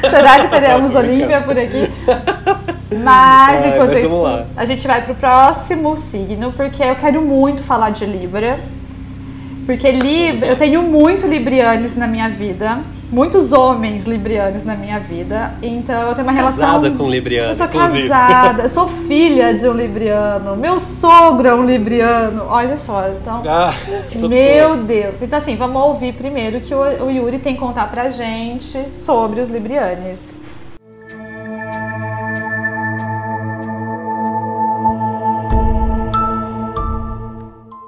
será que teremos Olímpia por aqui? Mas É, enquanto mas isso, lá. a gente vai pro próximo signo, porque eu quero muito falar de Libra. Porque eu tenho muito librianes na minha vida, muitos homens librianos na minha vida. Então eu tenho uma casada relação. Casada com libriano. Eu sou inclusive. casada, eu sou filha de um libriano. Meu sogro é um libriano. Olha só, então. Ah, meu. Deus. Então, assim, vamos ouvir primeiro que o Yuri tem que contar pra gente sobre os librianes.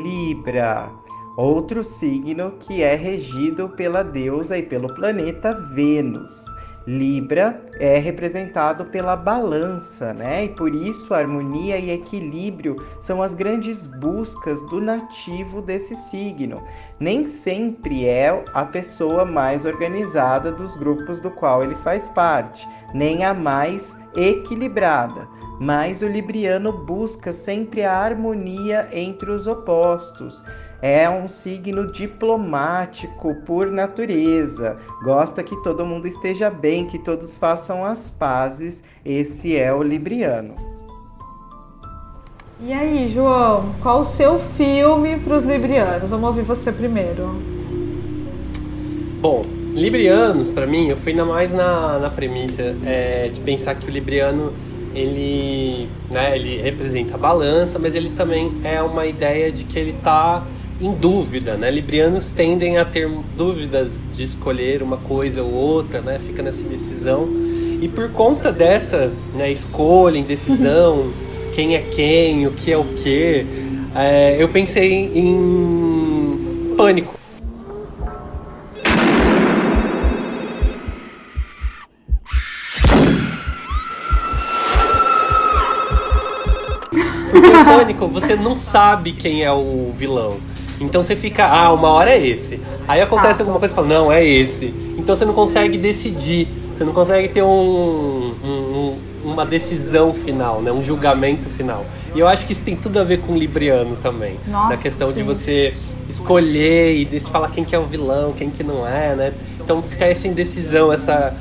Libra Outro signo que é regido pela deusa e pelo planeta Vênus. Libra é representado pela balança, né? E por isso harmonia e equilíbrio são as grandes buscas do nativo desse signo. Nem sempre é a pessoa mais organizada dos grupos do qual ele faz parte, nem a mais equilibrada mas o libriano busca sempre a harmonia entre os opostos. É um signo diplomático por natureza. Gosta que todo mundo esteja bem, que todos façam as pazes. Esse é o libriano. E aí, João, qual o seu filme para os librianos? Vamos ouvir você primeiro. Bom, librianos, para mim, eu fui na mais na, na premissa é, de pensar que o libriano ele, né, ele representa a balança, mas ele também é uma ideia de que ele está em dúvida, né? Librianos tendem a ter dúvidas de escolher uma coisa ou outra, né? Fica nessa indecisão. E por conta dessa né, escolha, indecisão, quem é quem, o que é o que, é, eu pensei em pânico. Porque o pânico, você não sabe quem é o vilão. Então você fica, ah, uma hora é esse. Aí acontece Fato. alguma coisa e fala, não, é esse. Então você não consegue decidir. Você não consegue ter um, um- uma decisão final, né? um julgamento final. E eu acho que isso tem tudo a ver com o Libriano também. Nossa, na questão de sim. você escolher e de- falar quem que é o vilão, quem que não é, né? Então fica essa indecisão, essa,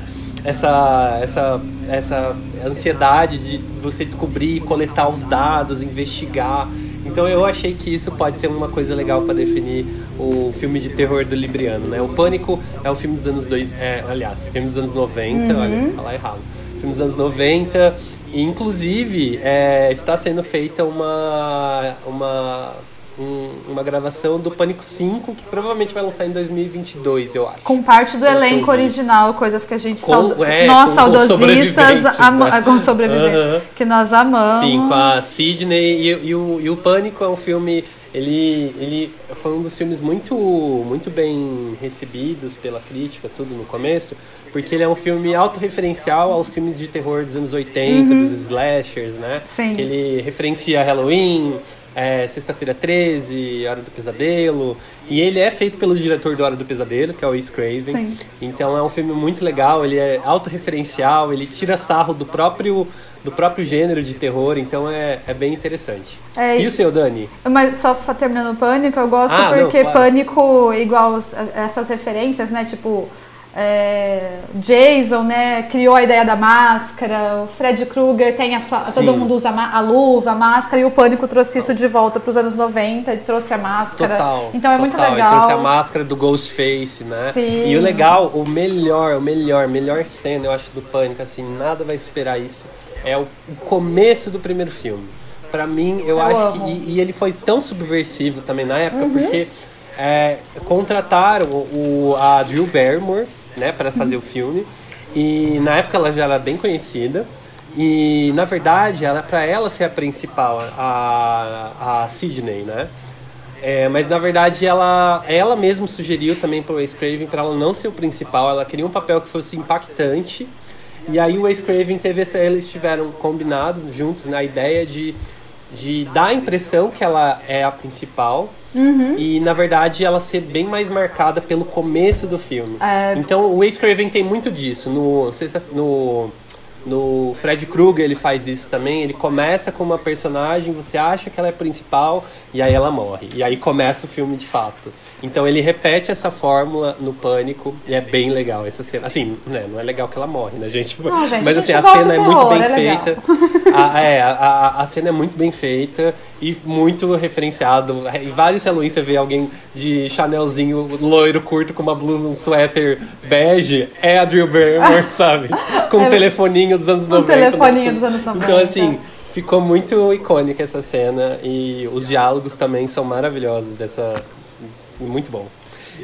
essa, essa, essa ansiedade de você descobrir, coletar os dados, investigar. Então eu achei que isso pode ser uma coisa legal para definir o filme de terror do Libriano, né? O Pânico é um filme dos anos dois, é, aliás, filme dos anos 90, Uhum. olha, vou falar errado. Filme dos anos 90, e inclusive é, está sendo feita uma uma um- uma gravação do Pânico 5, que provavelmente vai lançar em 2022, eu acho. Com parte do Eu elenco original, coisas que a gente Com- sauda- é, nós com- com saudosistas sobreviventes, ama- né? com sobreviventes Aham. que nós amamos. Sim, com a Sidney e, e o, e o Pânico é um filme. Ele, ele foi um dos filmes muito, muito bem recebidos pela crítica, tudo no começo, porque ele é um filme autorreferencial aos filmes de terror dos anos 80, dos slashers, né? Sim. Que ele referencia Halloween, é, Sexta-feira 13, Hora do Pesadelo. E ele é feito pelo diretor do Hora do Pesadelo, que é o Wes Craven. Sim. Então é um filme muito legal, ele é autorreferencial, ele tira sarro do próprio, do próprio gênero de terror, então é, é bem interessante. É, e o seu, Dani? Mas só terminando o Pânico, eu gosto Ah, não, porque claro. Pânico, igual essas referências, né? Tipo, é, Jason, né? Criou a ideia da máscara, o Fred Krueger tem a sua. Sim. Todo mundo usa a luva, a máscara, e o Pânico trouxe isso de volta para os anos 90, ele trouxe a máscara. Total. Então é muito total. legal. E trouxe a máscara do Ghostface, né? Sim. E o legal, o melhor, o melhor, melhor cena, eu acho, do Pânico, assim, nada vai superar isso. É o, começo do primeiro filme. Pra mim, eu, Eu acho amo. que. E, e ele foi tão subversivo também na época, Uhum. porque é, contrataram o, a Drew Barrymore, né, pra fazer o filme. E na época ela já era bem conhecida. E na verdade, era para ela ser a principal, a, a Sidney, né? É, mas na verdade ela, ela mesma sugeriu também para o Wes Craven para ela não ser o principal, ela queria um papel que fosse impactante. E aí o Wes Craven teve essa, eles estiveram combinados juntos na ideia de, de dar a impressão que ela é a principal e na verdade ela ser bem mais marcada pelo começo do filme. Então o Wes Craven tem muito disso no sexta, no no Fred Krueger ele faz isso também. Ele começa com uma personagem, você acha que ela é principal e aí ela morre. E aí começa o filme de fato. Então ele repete essa fórmula no Pânico e é bem legal essa cena. Assim, né, não é legal que ela morre, né, gente? Não, gente, Mas a assim, gente a cena é muito terror, bem é feita. A, é, a, a, a cena é muito bem feita e muito referenciado. Em vários Halloween você vê alguém de Chanelzinho loiro curto com uma blusa, um suéter bege. É a Drew Barrymore, sabe? Com um É, telefoninho dos anos um 90. telefoninho dos anos 90. Então, assim, ficou muito icônica essa cena e os diálogos também são maravilhosos dessa. Muito bom.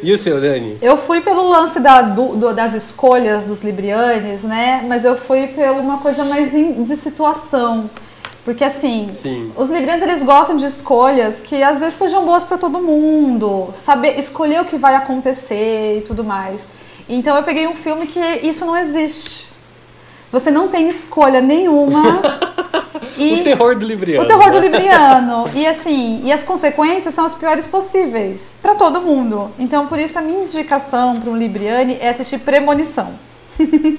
E o seu, Dani? Eu fui pelo lance da, do- do- das escolhas dos Librianes, né? Mas eu fui por uma coisa mais in- de situação. Porque assim, Sim. os librianos eles gostam de escolhas que às vezes sejam boas para todo mundo, saber escolher o que vai acontecer e tudo mais. Então eu peguei um filme que isso não existe. Você não tem escolha nenhuma. e O terror do Libriano. o terror do né? libriano. E assim, e as consequências são as piores possíveis para todo mundo. Então, por isso a minha indicação para um libriane é assistir Premonição.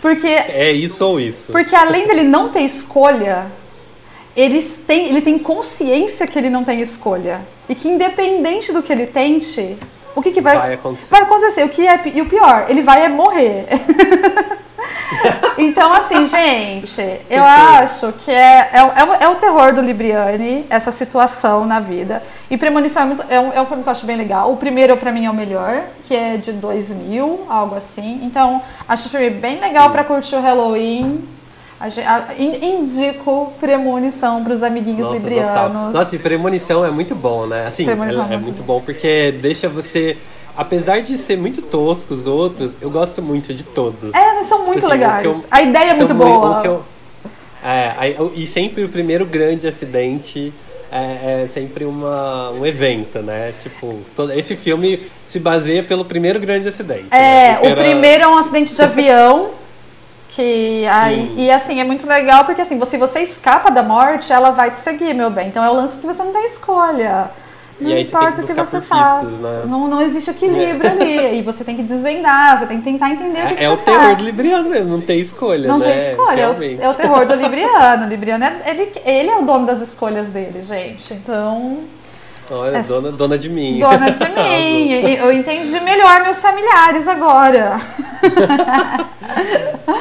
Porque É isso ou isso. porque além dele não ter escolha, eles têm, ele tem consciência que ele não tem escolha. E que independente do que ele tente, o que, que vai, Vai acontecer. vai acontecer? O que é, e o pior, ele vai é morrer. então, assim, gente, eu acho que é, é, o- é, o- é o terror do Libriani, essa situação na vida. E Premonição é, muito- é um, é um filme que eu acho bem legal. O primeiro, pra mim, é o melhor, que é de 2000, algo assim. Então, acho o filme bem legal pra curtir o Halloween. A a- in- indico Premonição pros amiguinhos Nossa, total. librianos. Nossa, e premonição é muito bom, né? Assim, é, é é muito bom porque deixa você. Apesar de ser muito tosco os outros, eu gosto muito de todos. É, mas são muito Assim, legais. eu- a ideia é muito mui- boa. eu- é, e sempre o primeiro grande acidente é, é sempre uma, um evento, né? Tipo, todo- esse filme se baseia pelo primeiro grande acidente. É, né? Porque o era- primeiro é um acidente de avião. Que aí, e assim, é muito legal porque assim, se você escapa da morte, ela vai te seguir, meu bem. Então é o lance que você não tem escolha. Não E importa o que você faz. né? Não, não existe equilíbrio ali. E você tem que desvendar, você tem que tentar entender o que, É, que é você o terror faz. do Libriano mesmo, não tem escolha, Não né? tem escolha, é o, é o terror do Libriano. O Libriano é, ele, ele é o dono das escolhas dele, gente. Então, Olha, é- dona, dona de mim. dona de mim. Eu entendi melhor meus familiares agora.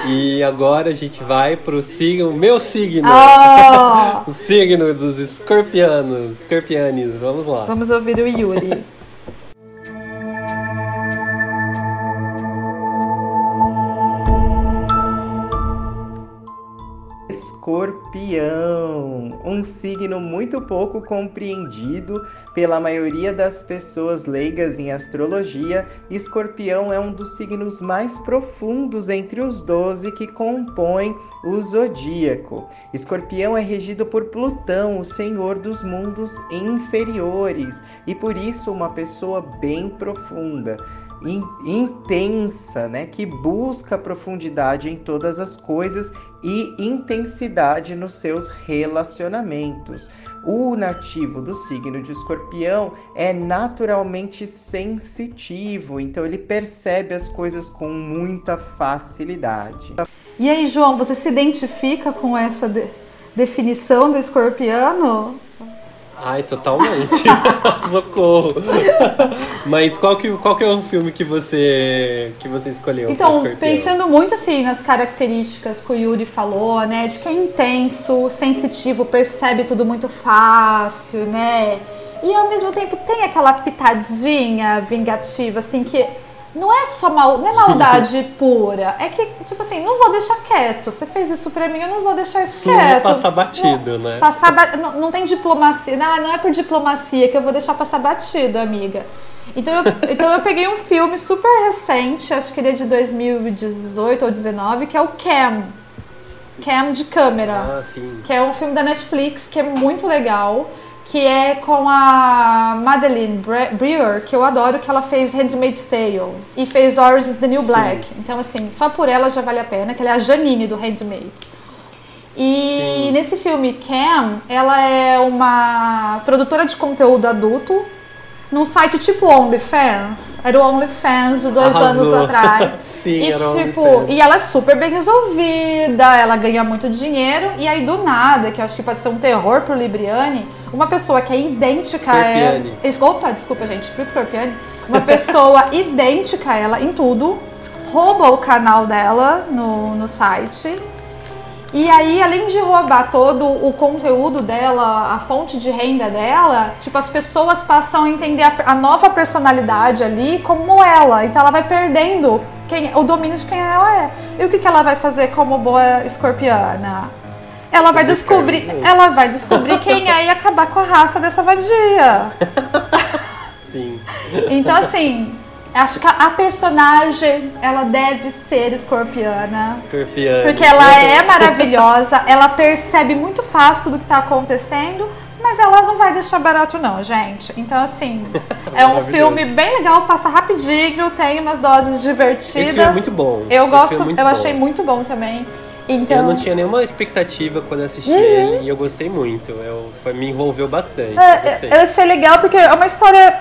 E agora a gente vai pro signo, meu signo. Oh, O signo dos escorpianos, escorpianes, vamos lá. vamos ouvir o Yuri. Escorpião, um signo muito pouco compreendido pela maioria das pessoas leigas em astrologia. Escorpião é um dos signos mais profundos entre os 12 que compõem o zodíaco. Escorpião é regido por Plutão, o senhor dos mundos inferiores, e por isso uma pessoa bem profunda in- intensa, né, que busca profundidade em todas as coisas e intensidade nos seus relacionamentos. O nativo do signo de Escorpião é naturalmente sensitivo, então ele percebe as coisas com muita facilidade. E aí, João, você se identifica com essa de- definição do escorpiano? Ai, totalmente. Socorro. Mas qual que, qual que é o filme que você que você escolheu? Então, pensando muito assim nas características que o Yuri falou, né? De que é intenso, sensitivo, percebe tudo muito fácil, né? E ao mesmo tempo tem aquela pitadinha vingativa, assim, que não é só mal, não é maldade pura. É que, tipo assim, não vou deixar quieto. Você fez isso pra mim, eu não vou deixar isso Não vou quieto. passar batido, Não- né? Passar ba- não, não tem diplomacia. Não, não é por diplomacia que eu vou deixar passar batido, amiga. Então eu, então eu peguei um filme super recente, acho que ele é de 2018 ou 2019, que é o Cam. Cam de câmera Ah, sim. que é um filme da Netflix que é muito legal, que é com a Madeline Bre- Brewer, que eu adoro, que ela fez Handmaid's Tale e fez Orange is the New Black. Então, assim, só por ela já vale a pena, que ela é a Janine do Handmaid's. E Sim. nesse filme, Cam, ela é uma produtora de conteúdo adulto num site tipo OnlyFans. Era o OnlyFans de dois Arrasou. anos atrás. Sim, e, tipo, e ela é super bem resolvida, ela ganha muito dinheiro, e aí do nada, que eu acho que pode ser um terror pro Libriane, uma pessoa que é idêntica a ela. Opa, desculpa, gente, pro Scorpiane. Uma pessoa idêntica a ela em tudo, rouba o canal dela no, no site. E aí, além de roubar todo o conteúdo dela, a fonte de renda dela, tipo, as pessoas passam a entender a, a nova personalidade ali como ela. Então ela vai perdendo quem, o domínio de quem ela é. E o que, que ela vai fazer como boa escorpiana? Ela vai descobrir, Descreve. ela vai descobrir quem é e acabar com a raça dessa vadia. Sim. Então, assim, Acho que a, personagem, ela deve ser escorpiana. Escorpião. Porque ela é maravilhosa, ela percebe muito fácil tudo que tá acontecendo, mas ela não vai deixar barato não, gente. Então, assim, é um filme bem legal, passa rapidinho, tem umas doses divertidas. Esse filme é muito bom. Eu Esse gosto, é eu bom. achei muito bom também. Então, Eu não tinha nenhuma expectativa quando assisti ele e eu gostei muito. Eu, foi, me envolveu bastante. É, gostei. eu achei legal porque é uma história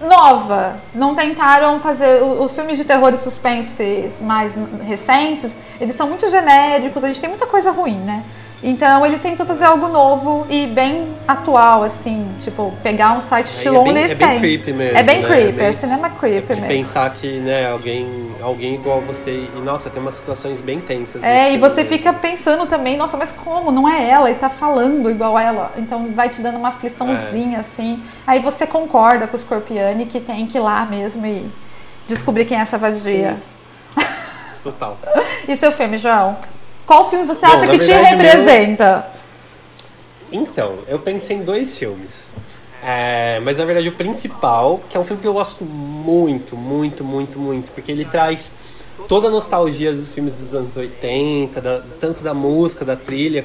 nova. Não tentaram fazer os filmes de terror e suspense mais recentes, eles são muito genéricos, a gente tem muita coisa ruim, né? Então ele tentou fazer algo novo e bem atual, assim, tipo, pegar um site estilo é bem- Only é bem creepy mesmo, É bem né? creepy, Bem- é cinema creepy de mesmo. pensar que, né, alguém, alguém igual você e nossa, tem umas situações bem tensas. É, e você filme. fica pensando também, nossa, mas como? Não é ela, ele tá falando igual ela. Então vai te dando uma É. afliçãozinha, assim. Aí você concorda com o Scorpione que tem que ir lá mesmo e descobrir quem é essa vadia. total. E seu filme, João? Qual filme você Bom, acha que te verdade, meu- representa? Então, eu pensei em dois filmes. É, mas na verdade o principal, que é um filme que eu gosto muito, muito, muito, muito, porque ele traz toda a nostalgia dos filmes dos anos 80, da- tanto da música, da trilha.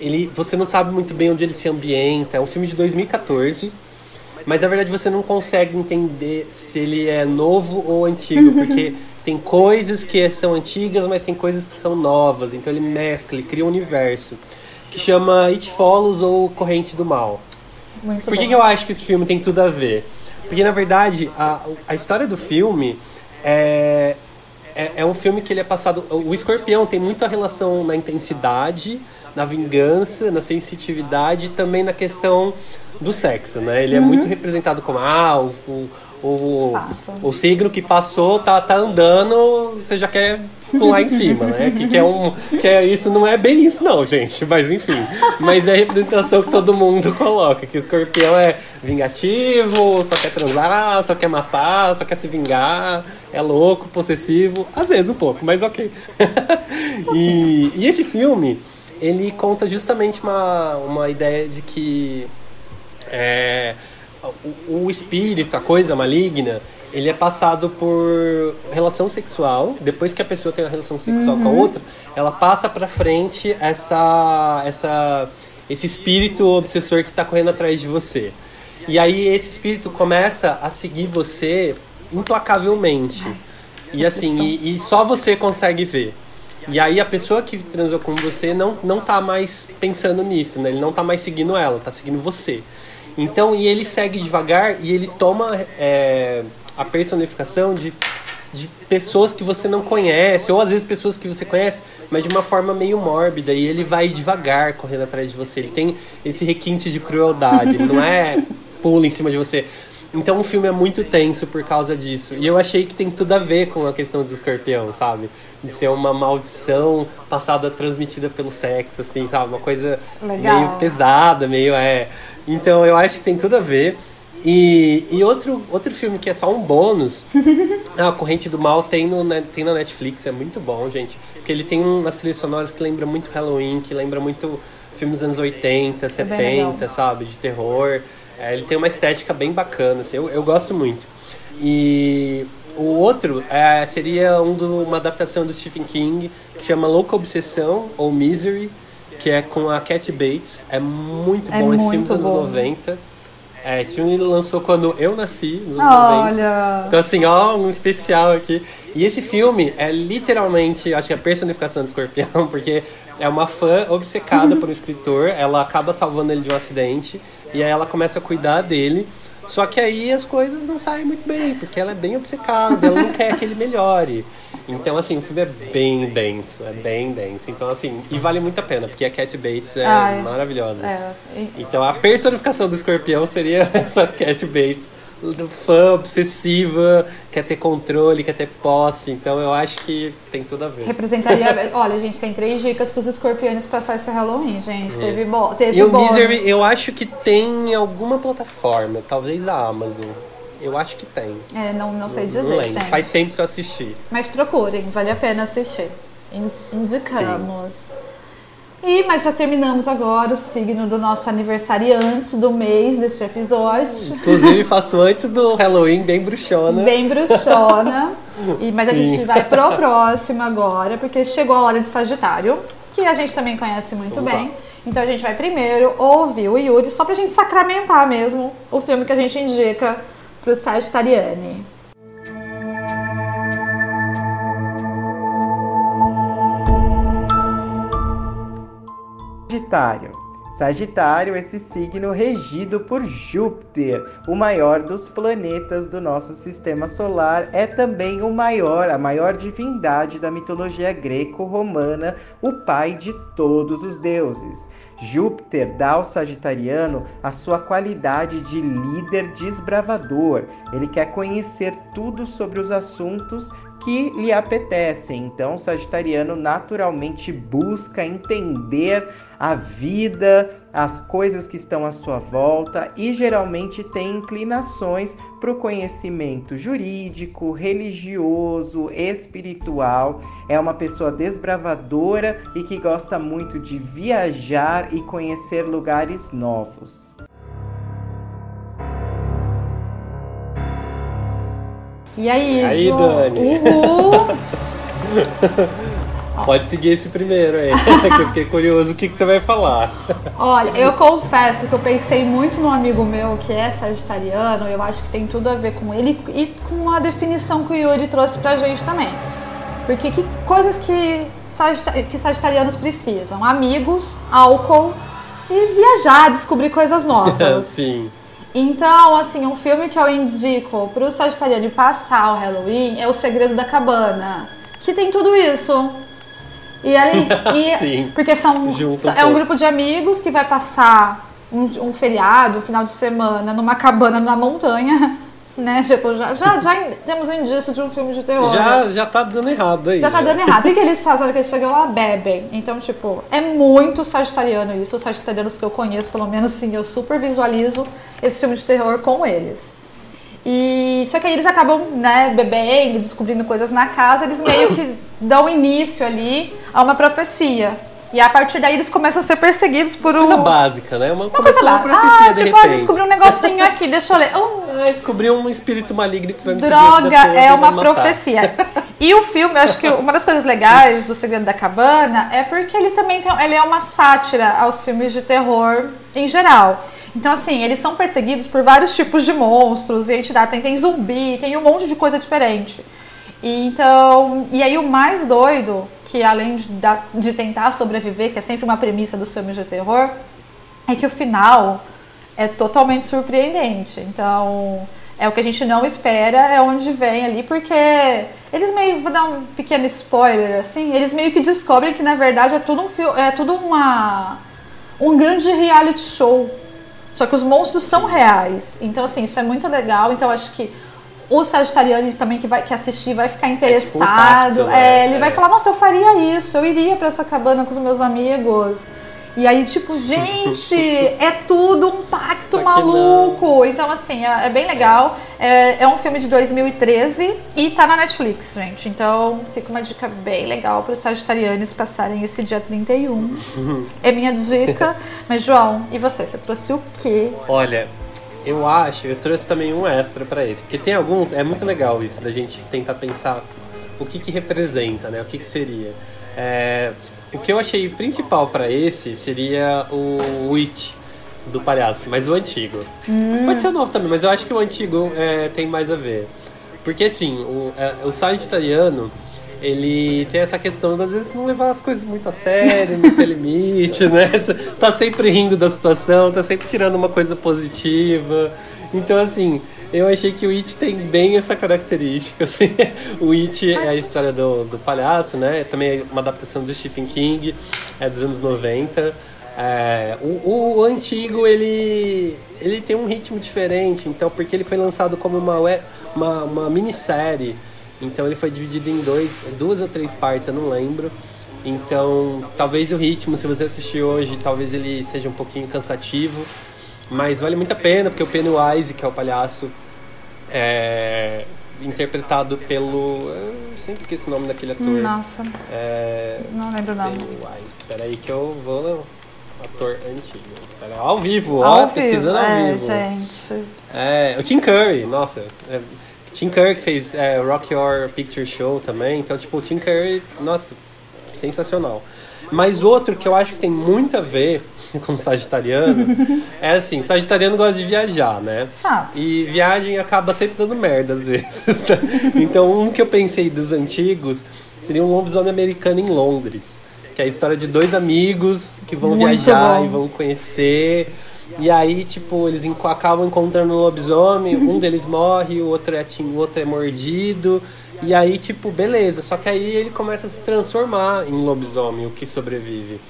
Ele, você não sabe muito bem onde ele se ambienta. É um filme de 2014, mas na verdade você não consegue entender se ele é novo ou antigo, porque tem coisas que são antigas, mas tem coisas que são novas. Então ele mescla, ele cria um universo que chama It Follows ou Corrente do Mal. Muito Por que, que eu acho que esse filme tem tudo a ver? Porque, na verdade, a, a história do filme é, é, é um filme que ele é passado... O Escorpião tem muita relação na intensidade, na vingança, na sensitividade e também na questão do sexo, né? Ele é muito representado como, ah, o, o, o, Fato. o signo que passou tá, tá andando, você já quer pular em cima, né? Que, que é um. Que é, isso não é bem isso, não, gente. Mas enfim. Mas é a representação que todo mundo coloca. Que o escorpião é vingativo, só quer transar, só quer matar, só quer se vingar, é louco, possessivo. Às vezes um pouco, mas ok. e, e esse filme, ele conta justamente uma, uma ideia de que é, o, o espírito, a coisa maligna, ele é passado por relação sexual. Depois que a pessoa tem uma relação sexual com a outra, ela passa pra frente essa, essa, esse espírito obsessor que tá correndo atrás de você. E aí esse espírito começa a seguir você implacavelmente. E assim, e, e só você consegue ver. E aí a pessoa que transou com você não, não tá mais pensando nisso, né? Ele não tá mais seguindo ela, tá seguindo você. Então, e ele segue devagar e ele toma é, a personificação de, de pessoas que você não conhece, ou às vezes pessoas que você conhece, mas de uma forma meio mórbida. E ele vai devagar correndo atrás de você. Ele tem esse requinte de crueldade, ele não é pula em cima de você. Então o filme é muito tenso por causa disso. E eu achei que tem tudo a ver com a questão do escorpião, sabe? De ser uma maldição passada, transmitida pelo sexo, assim, sabe? Uma coisa Legal. meio pesada, meio é. Então eu acho que tem tudo a ver. E, e outro, outro filme que é só um bônus, ah, A Corrente do Mal tem, no, tem na Netflix, é muito bom, gente. Porque ele tem umas trilhas sonoras que lembra muito Halloween, que lembra muito filmes dos anos 80, É bem legal. 70, sabe? De terror. É, ele tem uma estética bem bacana, assim, eu, eu gosto muito. E o outro é, seria um do, uma adaptação do Stephen King que chama Louca Obsessão ou Misery, que é com a Cat Bates. É muito É bom esse filme dos anos bom. 90. É, esse filme lançou quando eu nasci, nos anos 90. Olha. Então, assim, ó, um especial aqui. E esse filme é literalmente, acho que a personificação do escorpião, porque é uma fã obcecada por um escritor, ela acaba salvando ele de um acidente, e aí ela começa a cuidar dele. Só que aí as coisas não saem muito bem, porque ela é bem obcecada, ela não quer que ele melhore. Então, assim, o filme é bem denso, é bem denso. Então, assim, e vale muito a pena, porque a Cat Bates é Ai, maravilhosa. É, e- Então a personificação do escorpião seria essa Cat Bates, fã obsessiva, quer ter controle, quer ter posse. Então eu acho que tem tudo a ver. representaria. Olha, gente, tem três dicas pros escorpiões passar esse Halloween, gente. Teve, bo... teve E o bônus. Misery, eu acho que tem em alguma plataforma, talvez a Amazon. Eu acho que tem. É, não, não sei dizer, não lembro. Faz tempo que eu assisti. Mas procurem, vale a pena assistir. In- Indicamos. E, mas já terminamos agora o signo do nosso aniversariante do mês deste episódio. Inclusive faço antes do Halloween, bem bruxona. Bem bruxona. E, mas a Sim. gente vai pro próximo agora, porque chegou a hora de Sagitário, que a gente também conhece muito Vamos bem. lá. Então a gente vai primeiro ouvir o Yuri, só pra gente sacramentar mesmo o filme que a gente indica pro Sagitariane. Sagitário. Sagitário, esse signo regido por Júpiter, o maior dos planetas do nosso sistema solar, é também o maior, a maior divindade da mitologia greco-romana, o pai de todos os deuses. Júpiter dá ao Sagitariano a sua qualidade de líder desbravador. Ele quer conhecer tudo sobre os assuntos que lhe apetecem. Então, o Sagitariano naturalmente busca entender a vida, as coisas que estão à sua volta e geralmente tem inclinações para o conhecimento jurídico, religioso, espiritual. É uma pessoa desbravadora e que gosta muito de viajar e conhecer lugares novos. E aí, Aí, João? Dani? Uhul! Pode seguir esse primeiro aí, que eu fiquei curioso o que, que você vai falar. Olha, eu confesso que eu pensei muito num amigo meu que é sagitariano, eu acho que tem tudo a ver com ele e com a definição que o Yuri trouxe pra gente também. Porque que coisas que, que sagitarianos precisam? Amigos, álcool e viajar, descobrir coisas novas. Sim. Então, assim, um filme que eu indico pro Sagitariano passar o Halloween é O Segredo da Cabana, que tem tudo isso. E aí, e- Sim. porque são Junta um é um grupo de amigos que vai passar um, um feriado, um final de semana numa cabana na montanha, né? Tipo, já, já, já temos um indício de um filme de terror. Já, já tá dando errado aí. Já tá dando errado. O que, eles fazem? Que eles chegam lá, bebem. Então, tipo, é muito sagitariano isso. Os sagitarianos que eu conheço, pelo menos, assim, eu super visualizo esse filme de terror com eles. E só que aí eles acabam, né, bebendo, descobrindo coisas na casa, eles meio que dão início ali a uma profecia. E a partir daí eles começam a ser perseguidos por um. Coisa básica, né? Uma, Uma coisa uma lá. profecia Ah, de tipo, ah, repente. descobri um negocinho aqui, deixa eu ler. Um Ah, descobriu um espírito maligno que vai me Droga é uma profecia. E o filme, eu acho que uma das coisas legais do Segredo da Cabana é porque ele também tem, ele é uma sátira aos filmes de terror em geral. Então, assim, eles são perseguidos por vários tipos de monstros e entidade. Tem, tem zumbi, tem um monte de coisa diferente. E Então, e aí o mais doido, que além de, de tentar sobreviver, que é sempre uma premissa dos filmes de terror, é que o final é totalmente surpreendente. Então, é o que a gente não espera, é onde vem ali, porque eles meio, vou dar um pequeno spoiler, assim, eles meio que descobrem que na verdade é tudo um fio, é tudo uma um grande reality show. Só que os monstros são reais. Então, assim, isso é muito legal. Então, acho que o Sagitariano também que vai que assistir vai ficar interessado. tipo um pacto, né? É, ele vai É. falar, nossa, eu faria isso, eu iria pra essa cabana com os meus amigos. E aí, tipo, gente, é tudo um pacto maluco. Então, assim, é, é bem legal. É, é um filme de 2013 e tá na Netflix, gente. Então, fica uma dica bem legal para os sagitarianos passarem esse dia 31. É minha dica. Mas, João, e você? Você trouxe o quê? Olha, eu acho, eu trouxe também um extra pra esse, porque tem alguns, é muito legal isso da gente tentar pensar o que que representa, né? O que que seria. É, o que eu achei principal pra esse seria o Witch do palhaço, mas o antigo. Pode ser o novo também, mas eu acho que o antigo é, tem mais a ver. Porque assim, o, é, o sagitariano, ele tem essa questão de às vezes não levar as coisas muito a sério, não ter limite, né? Tá sempre rindo da situação, tá sempre tirando uma coisa positiva. Então assim, eu achei que o It tem bem essa característica, assim. O It é a história do, do palhaço, né? Também é uma adaptação do Stephen King, é dos anos 90. É, o, o antigo ele ele tem um ritmo diferente, então porque ele foi lançado como uma uma, uma minissérie, então ele foi dividido em dois, duas ou três partes, eu não lembro. Então talvez o ritmo, se você assistir hoje, talvez ele seja um pouquinho cansativo, mas vale muito a pena porque o Pennywise, que é o palhaço, é, interpretado pelo. Eu sempre esqueci o nome daquele ator. Nossa, É. não lembro o nome. Pennywise. Espera aí que eu vou. Ator antigo. Pera, ao vivo, Ao ó, pesquisando ao é, vivo. gente. É, o Tim Curry, nossa. É, Tim Curry que fez é, Rock Your Picture Show também. Então, tipo, o Tim Curry, nossa, sensacional. Mas outro que eu acho que tem muito a ver com Sagitariano é assim, Sagitariano gosta de viajar, né? Fato. E viagem acaba sempre dando merda às vezes. tá? Então, um que eu pensei dos antigos seria um lobisomem americano em Londres. Que é a história de dois amigos que vão Muito viajar bom. e vão conhecer. E aí, tipo, eles enco- acabam encontrando um lobisomem, um deles morre, o outro é, o outro é mordido. E aí, tipo, beleza. Só que aí ele começa a se transformar em lobisomem, o que sobrevive.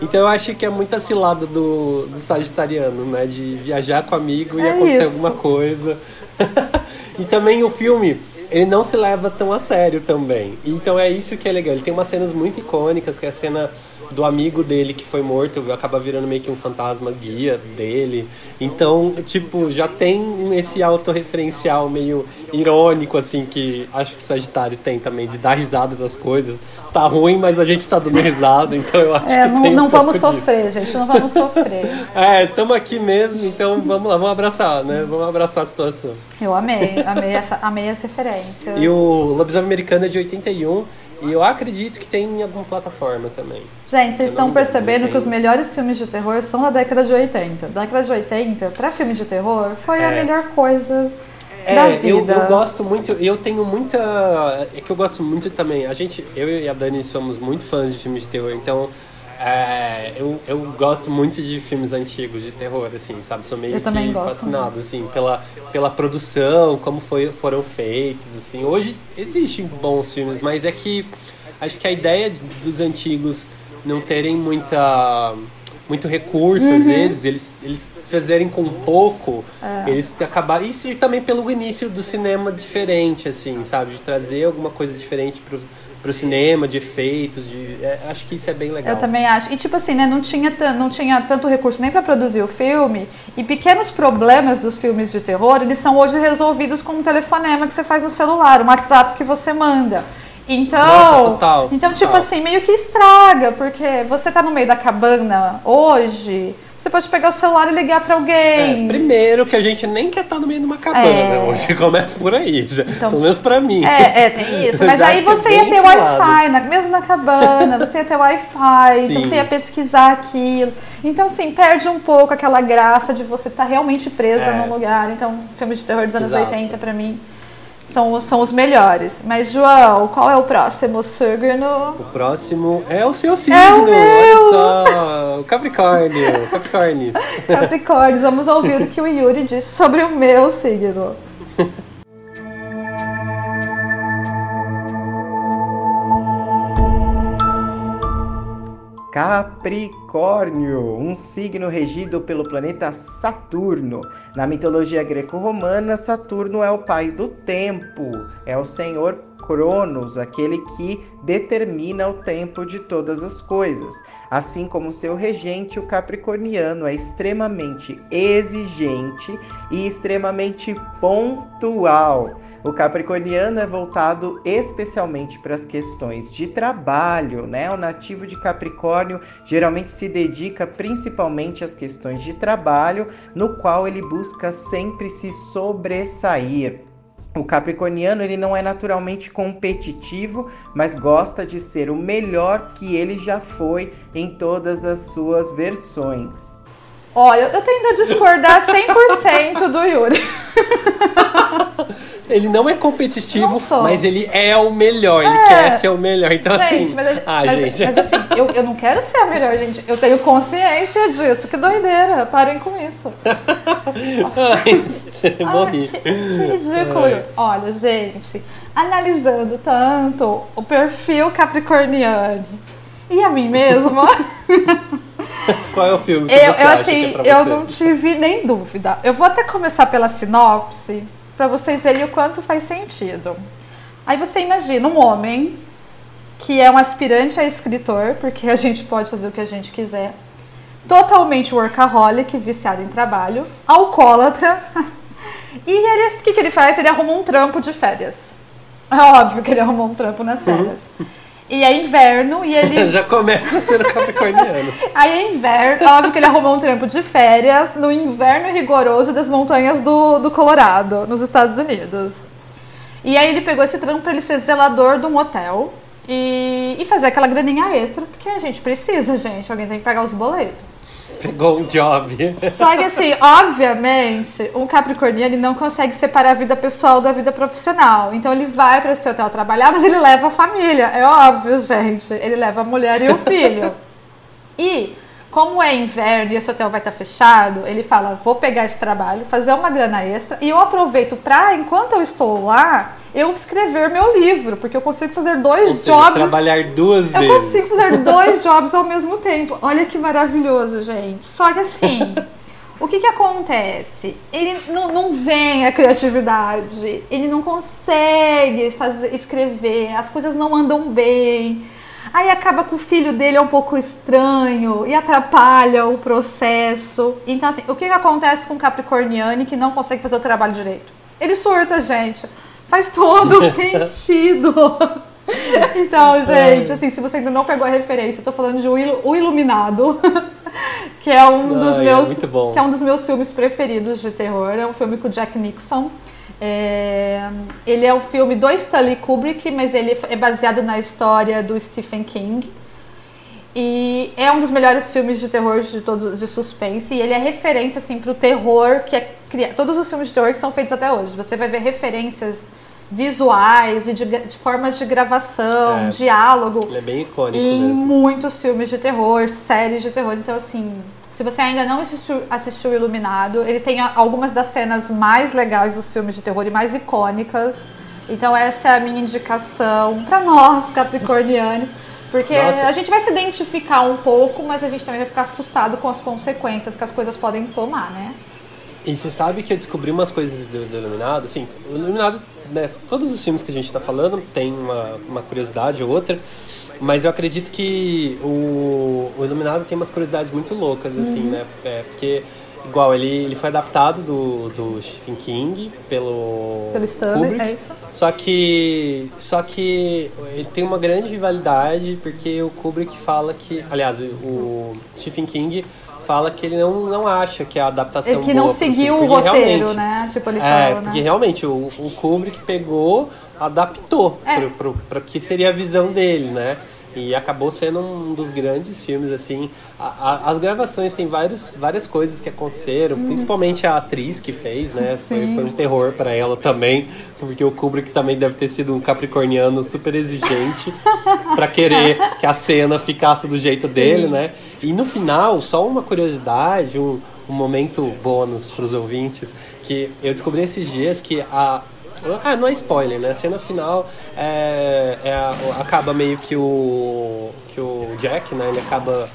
Então eu acho que é muita cilada do, do sagitariano, né? De viajar com amigo e É acontecer isso. alguma coisa. e também o filme, ele não se leva tão a sério também. Então é isso que é legal. Ele tem umas cenas muito icônicas, que é a cena do amigo dele que foi morto, acaba virando meio que um fantasma guia dele. Então, tipo, já tem esse autorreferencial meio irônico, assim, que acho que Sagitário tem também, de dar risada das coisas. Tá ruim, mas a gente tá dando risada, então eu acho É, que não, tem um não vamos disso. sofrer, gente, não vamos sofrer. É, estamos aqui mesmo, então vamos lá, vamos abraçar, né? Vamos abraçar a situação. Eu amei, amei essa, amei essa referência. E o Lobisomem Americano é de 81 e eu acredito que tem em alguma plataforma também. Gente, vocês estão percebendo que os melhores filmes de terror são da década de 80. Da década de 80, pra filme de terror, foi a É. melhor coisa da É, vida. eu, eu gosto muito, eu tenho muita. É que eu gosto muito também. A gente, eu e a Dani somos muito fãs de filmes de terror, então é, eu, eu gosto muito de filmes antigos de terror, assim, sabe? Sou meio que gosto fascinado, assim, pela, pela produção, como foi, foram feitos, assim. Hoje existem bons filmes, mas é que acho que a ideia de- dos antigos não terem muita muito recurso Uhum. às vezes eles eles fizerem com pouco É. eles acabaram isso e também pelo início do cinema diferente assim sabe de trazer alguma coisa diferente pro pro cinema de efeitos de é, acho que isso é bem legal Eu também acho. E tipo assim, né, não tinha, não tinha tanto recurso nem pra produzir o filme. E pequenos problemas dos filmes de terror, eles são hoje resolvidos com um telefonema que você faz no celular, um WhatsApp que você manda. Então, Nossa, total, então tipo total. assim, meio que estraga, porque você tá no meio da cabana hoje, você pode pegar o celular e ligar pra É, alguém. primeiro que a gente nem quer estar no meio de uma cabana É. hoje começa por aí já, Então- pelo menos pra mim É, é, tem isso. Mas Já aí que é você ia ter. Wi-Fi, na, mesmo na cabana, você ia ter Wi-Fi, então você ia pesquisar aquilo. Então, assim, perde um pouco aquela graça de você estar realmente presa É. num lugar. Então, filmes de terror dos anos Exato. 80, pra mim, são, são os melhores. Mas, João, qual é o próximo signo? O próximo é o seu signo, É o meu! olha só, o Capricórnio, Capricórnio. Capricórnio. Vamos ouvir o que o Yuri disse sobre o meu signo. Capricórnio, um signo regido pelo planeta Saturno. Na mitologia greco-romana, Saturno é o pai do tempo, é o senhor Cronos, aquele que determina o tempo de todas as coisas. Assim como seu regente, o capricorniano é extremamente exigente e extremamente pontual. O capricorniano é voltado especialmente para as questões de trabalho, né? O nativo de Capricórnio geralmente se dedica principalmente às questões de trabalho, no qual ele busca sempre se sobressair. O capricorniano ele não é naturalmente competitivo, mas gosta de ser o melhor que ele já foi em todas as suas versões. Olha, eu tendo a discordar 100% do Yuri. Ele não é competitivo, Não mas ele é o melhor, ele É. quer ser o melhor. Então, Gente, assim. mas, ah, mas- gente. mas assim, eu, eu não quero ser a melhor, gente. Eu tenho consciência disso. Que doideira. Parem com isso. Ai, morri. Ai, que, que ridículo. É. Olha, gente, analisando tanto o perfil capricorniano e a mim mesma, Qual é o filme que eu, você eu, acha assim, que é pra eu você? não tive nem dúvida. Eu vou até começar pela sinopse pra vocês verem o quanto faz sentido. Aí você imagina um homem que é um aspirante a escritor, porque a gente pode fazer o que a gente quiser, totalmente workaholic, viciado em trabalho, alcoólatra, E ele, o que, que ele faz? Ele arruma um trampo de férias. É óbvio que ele arrumou um trampo nas férias. E é inverno e ele. Já começa sendo capricorniano. Aí é inverno, óbvio que ele arrumou um trampo de férias no inverno rigoroso das montanhas do, do Colorado, nos Estados Unidos. E aí ele pegou esse trampo pra ele ser zelador de um hotel e, e fazer aquela graninha extra, porque a gente precisa, gente. Alguém tem que pagar os boletos. Pegou um job. Só que assim, obviamente, um capricorniano não consegue separar a vida pessoal da vida profissional. Então ele vai para esse hotel trabalhar, mas ele leva a família. É óbvio, gente. Ele leva a mulher e o filho. E como é inverno e esse hotel vai estar fechado, ele fala: vou pegar esse trabalho, fazer uma grana extra e eu aproveito para, enquanto eu estou lá, eu escrever meu livro, porque eu consigo fazer dois Ou seja, jobs. trabalhar duas Eu vezes. consigo fazer dois jobs ao mesmo tempo. Olha que maravilhoso, gente. Só que assim, o que que acontece? Ele não, não vem a criatividade, ele não consegue fazer, escrever, as coisas não andam bem. Aí acaba que o filho dele é um pouco estranho e atrapalha o processo. Então, assim, o que, que acontece com o Capricorniano que não consegue fazer o trabalho direito? Ele surta, gente. Faz todo sentido. Então, gente, assim, se você ainda não pegou a referência, eu tô falando de O Ilu- O Iluminado, que é um dos é meus bom. que é um dos meus filmes preferidos de terror. É um filme com o Jack Nixon. É, ele é um filme do Stanley Kubrick, mas ele é baseado na história do Stephen King. E é um dos melhores filmes de terror de todos de suspense. E ele é referência assim para o terror que é criado. Todos os filmes de terror que são feitos até hoje. Você vai ver referências visuais e de, de formas de gravação, É. diálogo Ele é bem icônico em mesmo. muitos filmes de terror, séries de terror. Então, assim, se você ainda não assistiu, assistiu Iluminado, ele tem algumas das cenas mais legais dos filmes de terror e mais icônicas. Então, essa é a minha indicação para nós, capricornianos. Porque Nossa. a gente vai se identificar um pouco, mas a gente também vai ficar assustado com as consequências que as coisas podem tomar, né? E você sabe que eu descobri umas coisas do, do Iluminado, assim, o Iluminado, né, todos os filmes que a gente tá falando tem uma, uma curiosidade ou outra, mas eu acredito que o, o Iluminado tem umas curiosidades muito loucas, assim, né, é, porque, igual, ele, ele foi adaptado do, do Stephen King pelo, Pelo Stanley, Kubrick, é isso? só que, só que ele tem uma grande rivalidade, porque o Kubrick fala que, aliás, o, Stephen King fala que ele não, não acha que a adaptação Ele que não seguiu o roteiro, né? Tipo, ele é, falou, porque né? realmente o, o Kubrick pegou, adaptou É. pra que seria a visão dele, né? E acabou sendo um dos grandes filmes, assim. A- a- as gravações tem vários, várias coisas que aconteceram, principalmente a atriz que fez, né? Foi, foi um terror pra ela também, porque o Kubrick também deve ter sido um capricorniano super exigente pra querer que a cena ficasse do jeito dele, né? E no final, só uma curiosidade, um, um momento bônus pros ouvintes, que eu descobri esses dias que a, ah, não é spoiler, né? A cena final é, é a- acaba meio que o que o Jack, né? Ele acaba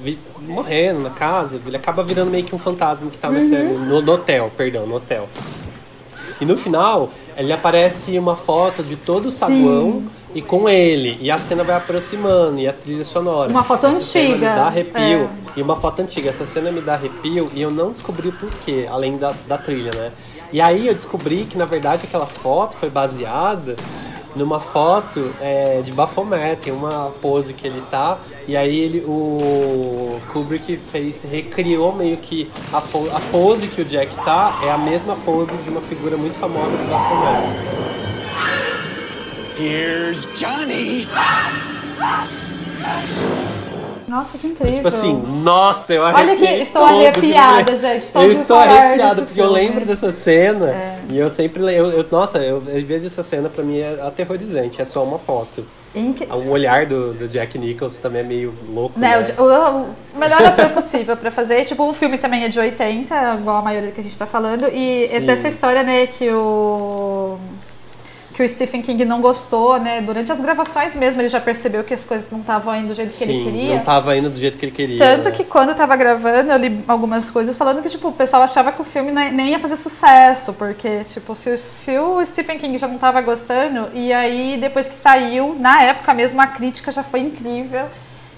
vi- morrendo na casa, ele acaba virando meio que um fantasma que tá Uhum. nesse- no, no hotel, perdão, no hotel. E no final, ele aparece uma foto de todo o saguão e com ele. E a cena vai aproximando e a trilha sonora. Uma foto Essa antiga, me dá arrepio. é. E uma foto antiga. Essa cena me dá arrepio e eu não descobri o porquê, além da, da trilha, né? E aí eu descobri que, na verdade, aquela foto foi baseada numa foto é, de Baphomet. Tem uma pose que ele tá. E aí ele, o Kubrick fez, recriou meio que a, po- a pose que o Jack tá é a mesma pose de uma figura muito famosa do Baphomet. Here's Johnny. Nossa, que incrível. Tipo assim, nossa, eu Olha arrepiei que estou arrepiada, ver. gente, só eu estou arrepiada porque eu filme. lembro dessa cena É. e eu sempre lembro. Eu, nossa, eu, às vezes essa cena pra mim é aterrorizante, é só uma foto. Inc- O olhar do, do Jack Nicholson também é meio louco. Né, Né? o, o- melhor ator possível pra fazer. Tipo, o filme também é de 80, igual a maioria que a gente tá falando. E é Sim. dessa história, né, que o. Que o Stephen King não gostou, né? Durante as gravações mesmo, ele já percebeu que as coisas não estavam indo do jeito que ele Sim, queria. não tava indo do jeito que ele queria. Tanto né? que quando eu tava gravando, eu li algumas coisas falando que, tipo, o pessoal achava que o filme nem nem ia fazer sucesso, porque, tipo, se, o- se o Stephen King já não tava gostando, e aí depois que saiu, na época mesmo, a crítica já foi incrível.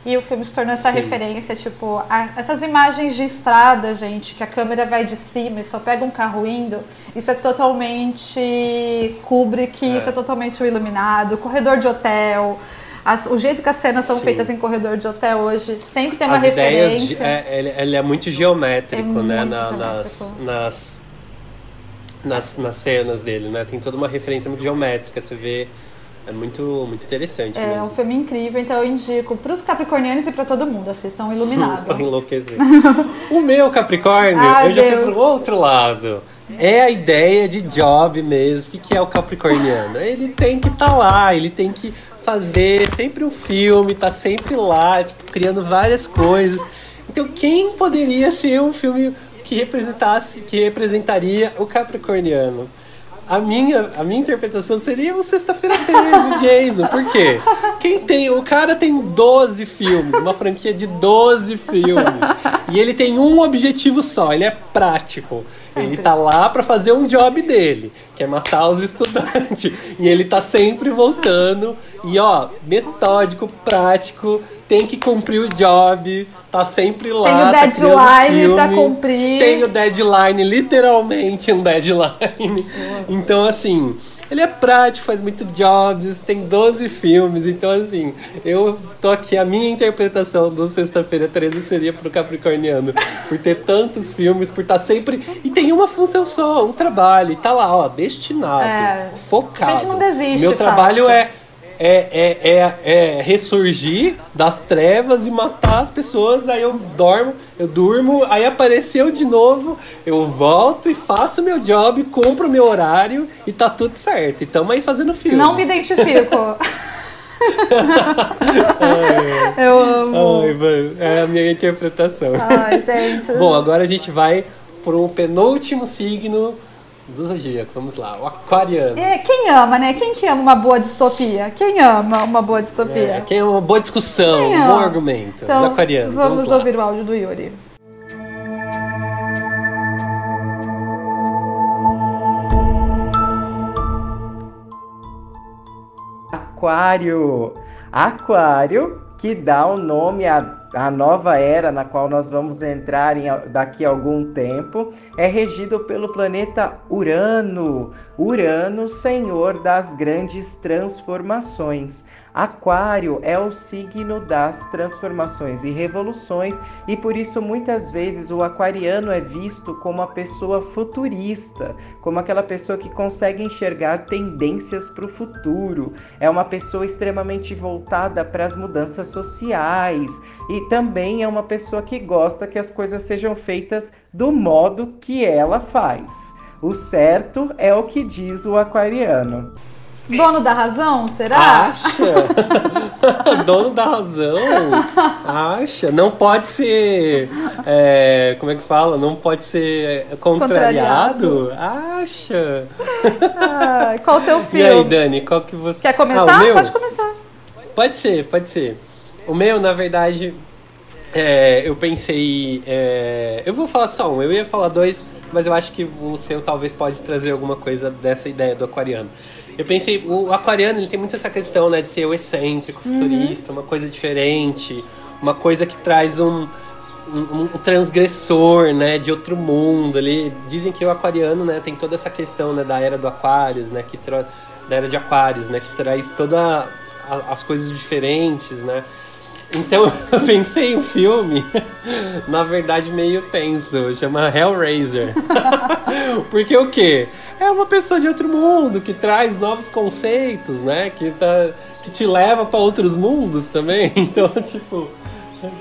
E o filme se tornou essa Sim. referência, tipo, a- essas imagens de estrada, gente, que a câmera vai de cima e só pega um carro indo, isso é totalmente Kubrick, isso é totalmente o Iluminado, corredor de hotel. as- o jeito que as cenas são Sim. feitas em corredor de hotel hoje sempre tem uma As ideias, referência. de- é, ele, ele é muito geométrico, É né? muito na- geométrico. Nas, nas, nas, nas cenas dele, né? Tem toda uma referência muito geométrica, você vê. É muito, muito interessante É um mesmo. filme incrível, então eu indico para os capricornianos e para todo mundo. Assistam Iluminado. Enlouquecer. o meu Capricórnio, Ai, eu já fui Deus. pro outro lado. É a ideia de job mesmo. O que, que é o capricorniano? Ele tem que estar lá, ele tem que fazer sempre um filme, tá sempre lá, tipo, criando várias coisas. Então, quem poderia ser um filme que representasse, que representaria o capricorniano? A minha, a minha interpretação seria o Sexta-feira 13, o Jason. Por quê? Quem tem, o cara tem 12 filmes, uma franquia de 12 filmes. E ele tem um objetivo só, ele é prático. Ele Sempre. tá lá pra fazer um job dele, que é matar os estudantes. E ele tá sempre voltando. E ó, metódico, prático, tem que cumprir o job, tá sempre lá. Tem o tá deadline pra filme, cumprir. Tem o deadline, literalmente um deadline. Então, assim, ele é prático, faz muito jobs, tem 12 filmes. Então, assim, eu tô aqui, a minha interpretação do Sexta-feira 13 seria pro Capricorniano. Por ter tantos filmes, por estar sempre. E tem uma função só, um trabalho. E tá lá, ó, destinado, É. focado. A gente não desiste Meu trabalho fácil. é. É, é, é, é ressurgir das trevas e matar as pessoas, aí eu dormo, eu durmo, aí apareceu de novo, eu volto e faço meu job, cumpro meu horário e tá tudo certo. E tamo aí fazendo filme. Não me identifico. eu amo. Ai, mano, é a minha interpretação. Ai, gente. Bom, agora a gente vai pro penúltimo signo do zodíaco. Vamos lá, o aquariano. É, quem ama, né? Quem que ama uma boa distopia? Quem ama uma boa distopia? É, quem é uma boa discussão, Quem um bom ama? argumento. Então, Os aquarianos. vamos, Vamos, lá. ouvir o áudio do Yuri. Aquário. Aquário, que dá o nome à, à nova era na qual nós vamos entrar em, a- daqui a algum tempo, é regido pelo planeta Urano. Urano, senhor das grandes transformações. Aquário é o signo das transformações e revoluções, e por isso muitas vezes o aquariano é visto como a pessoa futurista, como aquela pessoa que consegue enxergar tendências para o futuro, é uma pessoa extremamente voltada para as mudanças sociais e também é uma pessoa que gosta que as coisas sejam feitas do modo que ela faz. O certo é o que diz o aquariano. Dono da razão, será? Acha? Dono da razão? Acha? Não pode ser. é, como é que fala? Não pode ser contrariado? Acha? Ai, qual o seu E aí, filme? Dani, qual que você. Quer Ah, começar? o meu? Pode começar. Pode ser, pode ser. O meu, na verdade, é, eu pensei. é, eu vou falar só um, eu ia falar dois, mas eu acho que o seu talvez pode trazer alguma coisa dessa ideia do aquariano. Eu pensei, o aquariano ele tem muito essa questão né, de ser o excêntrico, futurista, uma coisa diferente, uma coisa que traz um, um, um transgressor, né, de outro mundo. Ali dizem que o aquariano, né, tem toda essa questão, né, da era do Aquários, né, que tra... da era de Aquários, né, que traz toda a- as coisas diferentes, né? Então eu pensei em um filme, na verdade meio tenso, chama Hellraiser. Porque o quê? É uma pessoa de outro mundo que traz novos conceitos, né? Que tá que te leva para outros mundos também. Então, tipo,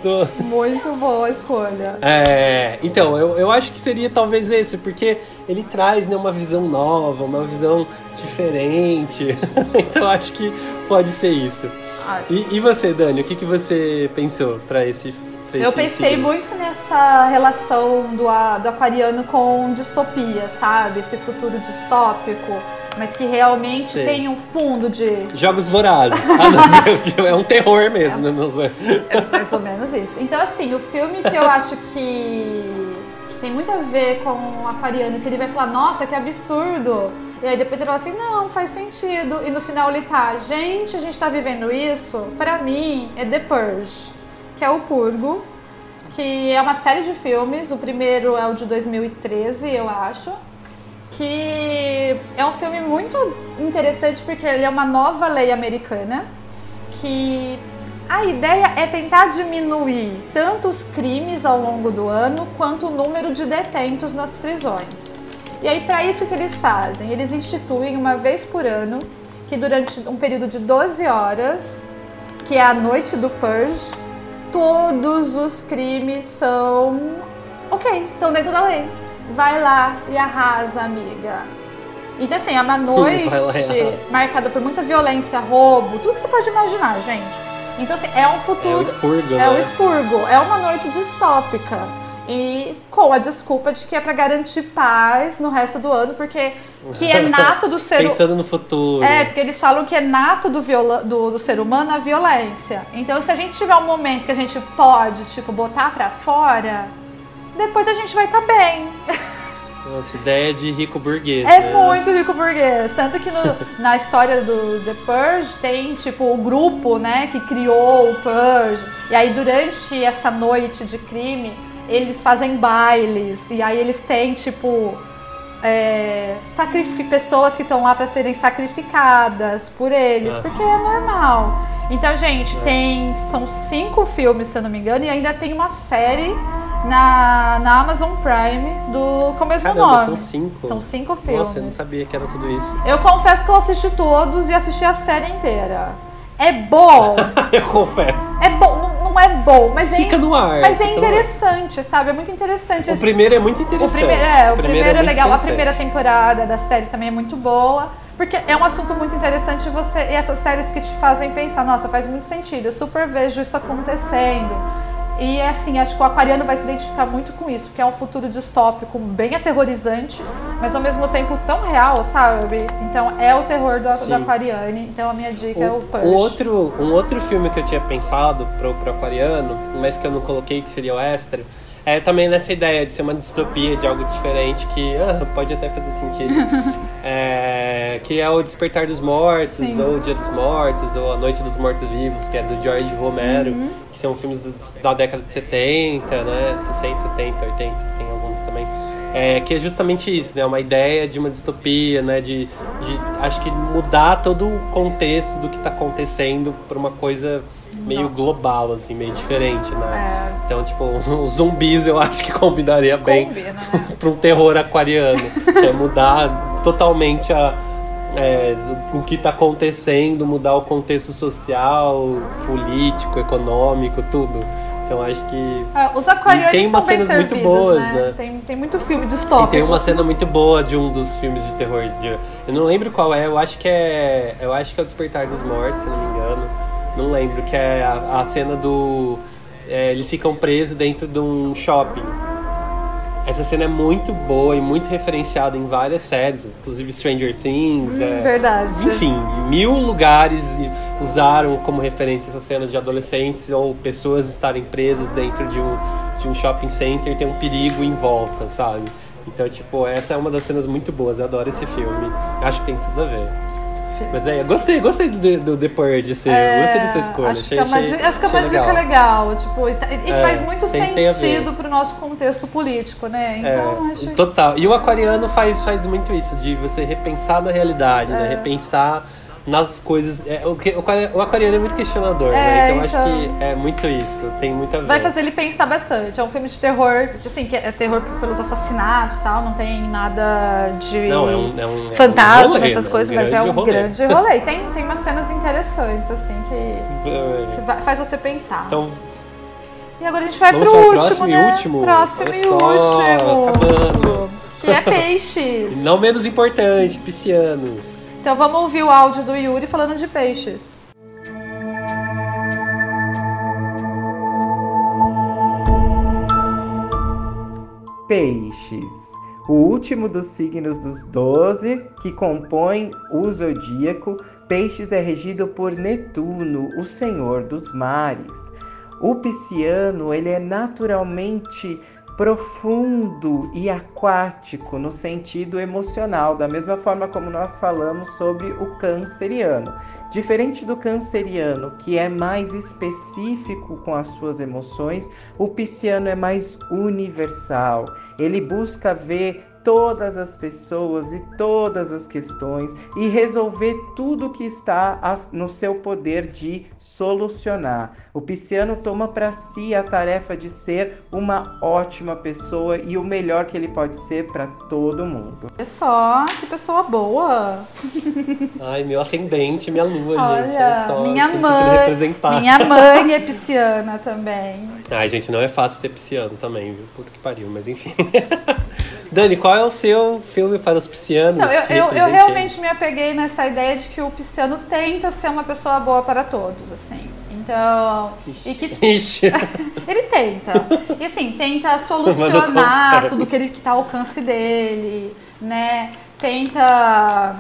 tô- Muito boa escolha. é, então, eu, eu acho que seria talvez esse, porque ele traz né, uma visão nova, uma visão diferente. então acho que pode ser isso. Acho. E, e você, Dani, o que, que você pensou pra esse. Eu pensei muito nessa relação do, do aquariano com distopia, sabe? Esse futuro distópico, mas que realmente Sei. tem um fundo de. Jogos vorazes. Ah, não, é um terror mesmo, né? Não sei. É mais ou menos isso. Então, assim, o filme que eu acho que, que tem muito a ver com o aquariano, que ele vai falar, nossa, que absurdo. E aí depois ele fala assim, não, faz sentido. E no final ele tá, gente, a gente tá vivendo isso, pra mim, é The Purge. Que é o Purgo, que é uma série de filmes. O primeiro é o de 2013, eu acho. Que é um filme muito interessante porque ele é uma nova lei americana que a ideia é tentar diminuir tanto os crimes ao longo do ano quanto o número de detentos nas prisões. E aí, para isso que eles fazem? Eles instituem uma vez por ano, que durante um período de 12 horas, que é a noite do Purge, todos os crimes são ok, estão dentro da lei. Vai lá e arrasa, amiga. Então, assim, é uma noite marcada por muita violência, roubo, tudo que você pode imaginar, gente. Então, assim, é um futuro. É o expurgo, É né? o expurgo. É uma noite distópica. E com a desculpa de que é pra garantir paz no resto do ano, porque que é nato do ser humano. Pensando no futuro. É, porque eles falam que é nato do, viola- do, do ser humano a violência. Então, se a gente tiver um momento que a gente pode, tipo, botar pra fora, depois a gente vai estar bem. Nossa, ideia de rico burguês. É né? muito rico burguês. Tanto que no- na história do The Purge tem, tipo, o grupo, né, que criou o Purge. E aí, durante essa noite de crime, eles fazem bailes. E aí, eles têm, tipo, é, pessoas que estão lá para serem sacrificadas por eles, porque é normal. Então, gente, tem. São cinco filmes, se eu não me engano, e ainda tem uma série na, na Amazon Prime do, com o mesmo Caramba, nome. são cinco. São cinco filmes. Nossa, eu não sabia que era tudo isso. Eu confesso que eu assisti todos e assisti a série inteira. É bom, eu confesso. é bom, não, é bom, mas é, Fica no ar. mas é interessante, sabe? É muito interessante. O esse- primeiro é muito o interessante. primeiro, é, o primeiro, é muito legal. A primeira temporada da série também é muito boa. Porque é um assunto muito interessante você, e essas séries que te fazem pensar, nossa, faz muito sentido, eu super vejo isso acontecendo. E é assim, acho que o aquariano vai se identificar muito com isso, porque é um futuro distópico bem aterrorizante, mas ao mesmo tempo tão real, sabe? Então é o terror do, Sim. do aquariane. Então a minha dica é o Purge. um outro, um outro filme que eu tinha pensado pro, pro Aquariano, mas que eu não coloquei, que seria o extra, é também nessa ideia de ser uma distopia, de algo diferente, que ah, pode até fazer sentido. É, que é o Despertar dos Mortos, Sim. ou o Dia dos Mortos, ou A Noite dos Mortos Vivos, que é do George Romero, Uhum. que são filmes do- da década de 70, né? 60, 70, 80, tem alguns também. É, que é justamente isso, né? Uma ideia de uma distopia, né? De, de acho que mudar todo o contexto do que está acontecendo para uma coisa meio global, assim, meio diferente, né? É. Então, tipo, os zumbis eu acho que combinaria bem Combina, né? para um terror aquariano, que é mudar totalmente a, é, o que está acontecendo, mudar o contexto social, político, econômico, tudo. Então acho que É, os aquarianos E tem umas cenas muito boas, né? né? Tem, tem muito filme E distópico. tem uma cena muito boa de um dos filmes de terror. De, eu não lembro qual é, eu acho que é. Eu acho que é o Despertar dos Mortos, se não me engano. Não lembro, que é a, a cena do. é, eles ficam presos dentro de um shopping. Essa cena é muito boa e muito referenciada em várias séries, inclusive Stranger Things. é, Verdade. enfim, mil lugares usaram como referência essa cena de adolescentes ou pessoas estarem presas dentro de um, de um shopping center e tem um perigo em volta, sabe? Então, tipo, essa é uma das cenas muito boas. Eu adoro esse filme. Acho que tem tudo a ver. Mas é, eu gostei, gostei do, do The Purge, assim, eu gostei da tua escolha. Acho achei, que é uma, achei- acho que é uma achei dica legal. Tipo, e, tá- e É, faz muito tem- sentido pro nosso contexto político, né? Então, É, acho total. E o aquariano faz, faz muito isso, de você repensar na realidade, É. né? Repensar nas coisas. É, o, que- o o aquariano é muito questionador, É, né? Então, acho então- que é muito isso, tem muito a ver. Vai fazer ele pensar bastante. É um filme de terror, assim, que é terror pelos assassinatos e tal, não tem nada de Não, é um, é um, é um fantasma, rolê, essas coisas, mas é um rolê. grande rolê. E tem, tem umas cenas interessantes, assim, que, É. que faz você pensar. Então, e agora a gente vai vamos pro último, próximo e né? último. Próximo Olha e só, último. acabando. Que é peixes. não menos importante, piscianos. Então vamos ouvir o áudio do Yuri falando de peixes. Peixes. O último dos signos dos 12 que compõem o zodíaco, Peixes é regido por Netuno, o senhor dos mares. O pisciano, ele é naturalmente profundo e aquático no sentido emocional, da mesma forma como nós falamos sobre o canceriano. Diferente do canceriano, que é mais específico com as suas emoções, o pisciano é mais universal. Ele busca ver todas as pessoas e todas as questões e resolver tudo que está no seu poder de solucionar. O pisciano toma para si a tarefa de ser uma ótima pessoa e o melhor que ele pode ser para todo mundo. É só, que pessoa boa. Ai, meu ascendente, minha lua, Olha, gente. Olha só, minha mãe, minha mãe é pisciana também. Ai, gente, não é fácil ser pisciano também, viu? Puta que pariu, mas enfim. Dani, qual é o seu filme para os piscianos? Não, eu, eu, eu realmente eles? me apeguei nessa ideia de que o pisciano tenta ser uma pessoa boa para todos, assim. Então, e que Ixi. ele tenta. E assim, tenta solucionar tudo que ele que tá ao alcance dele, né? Tenta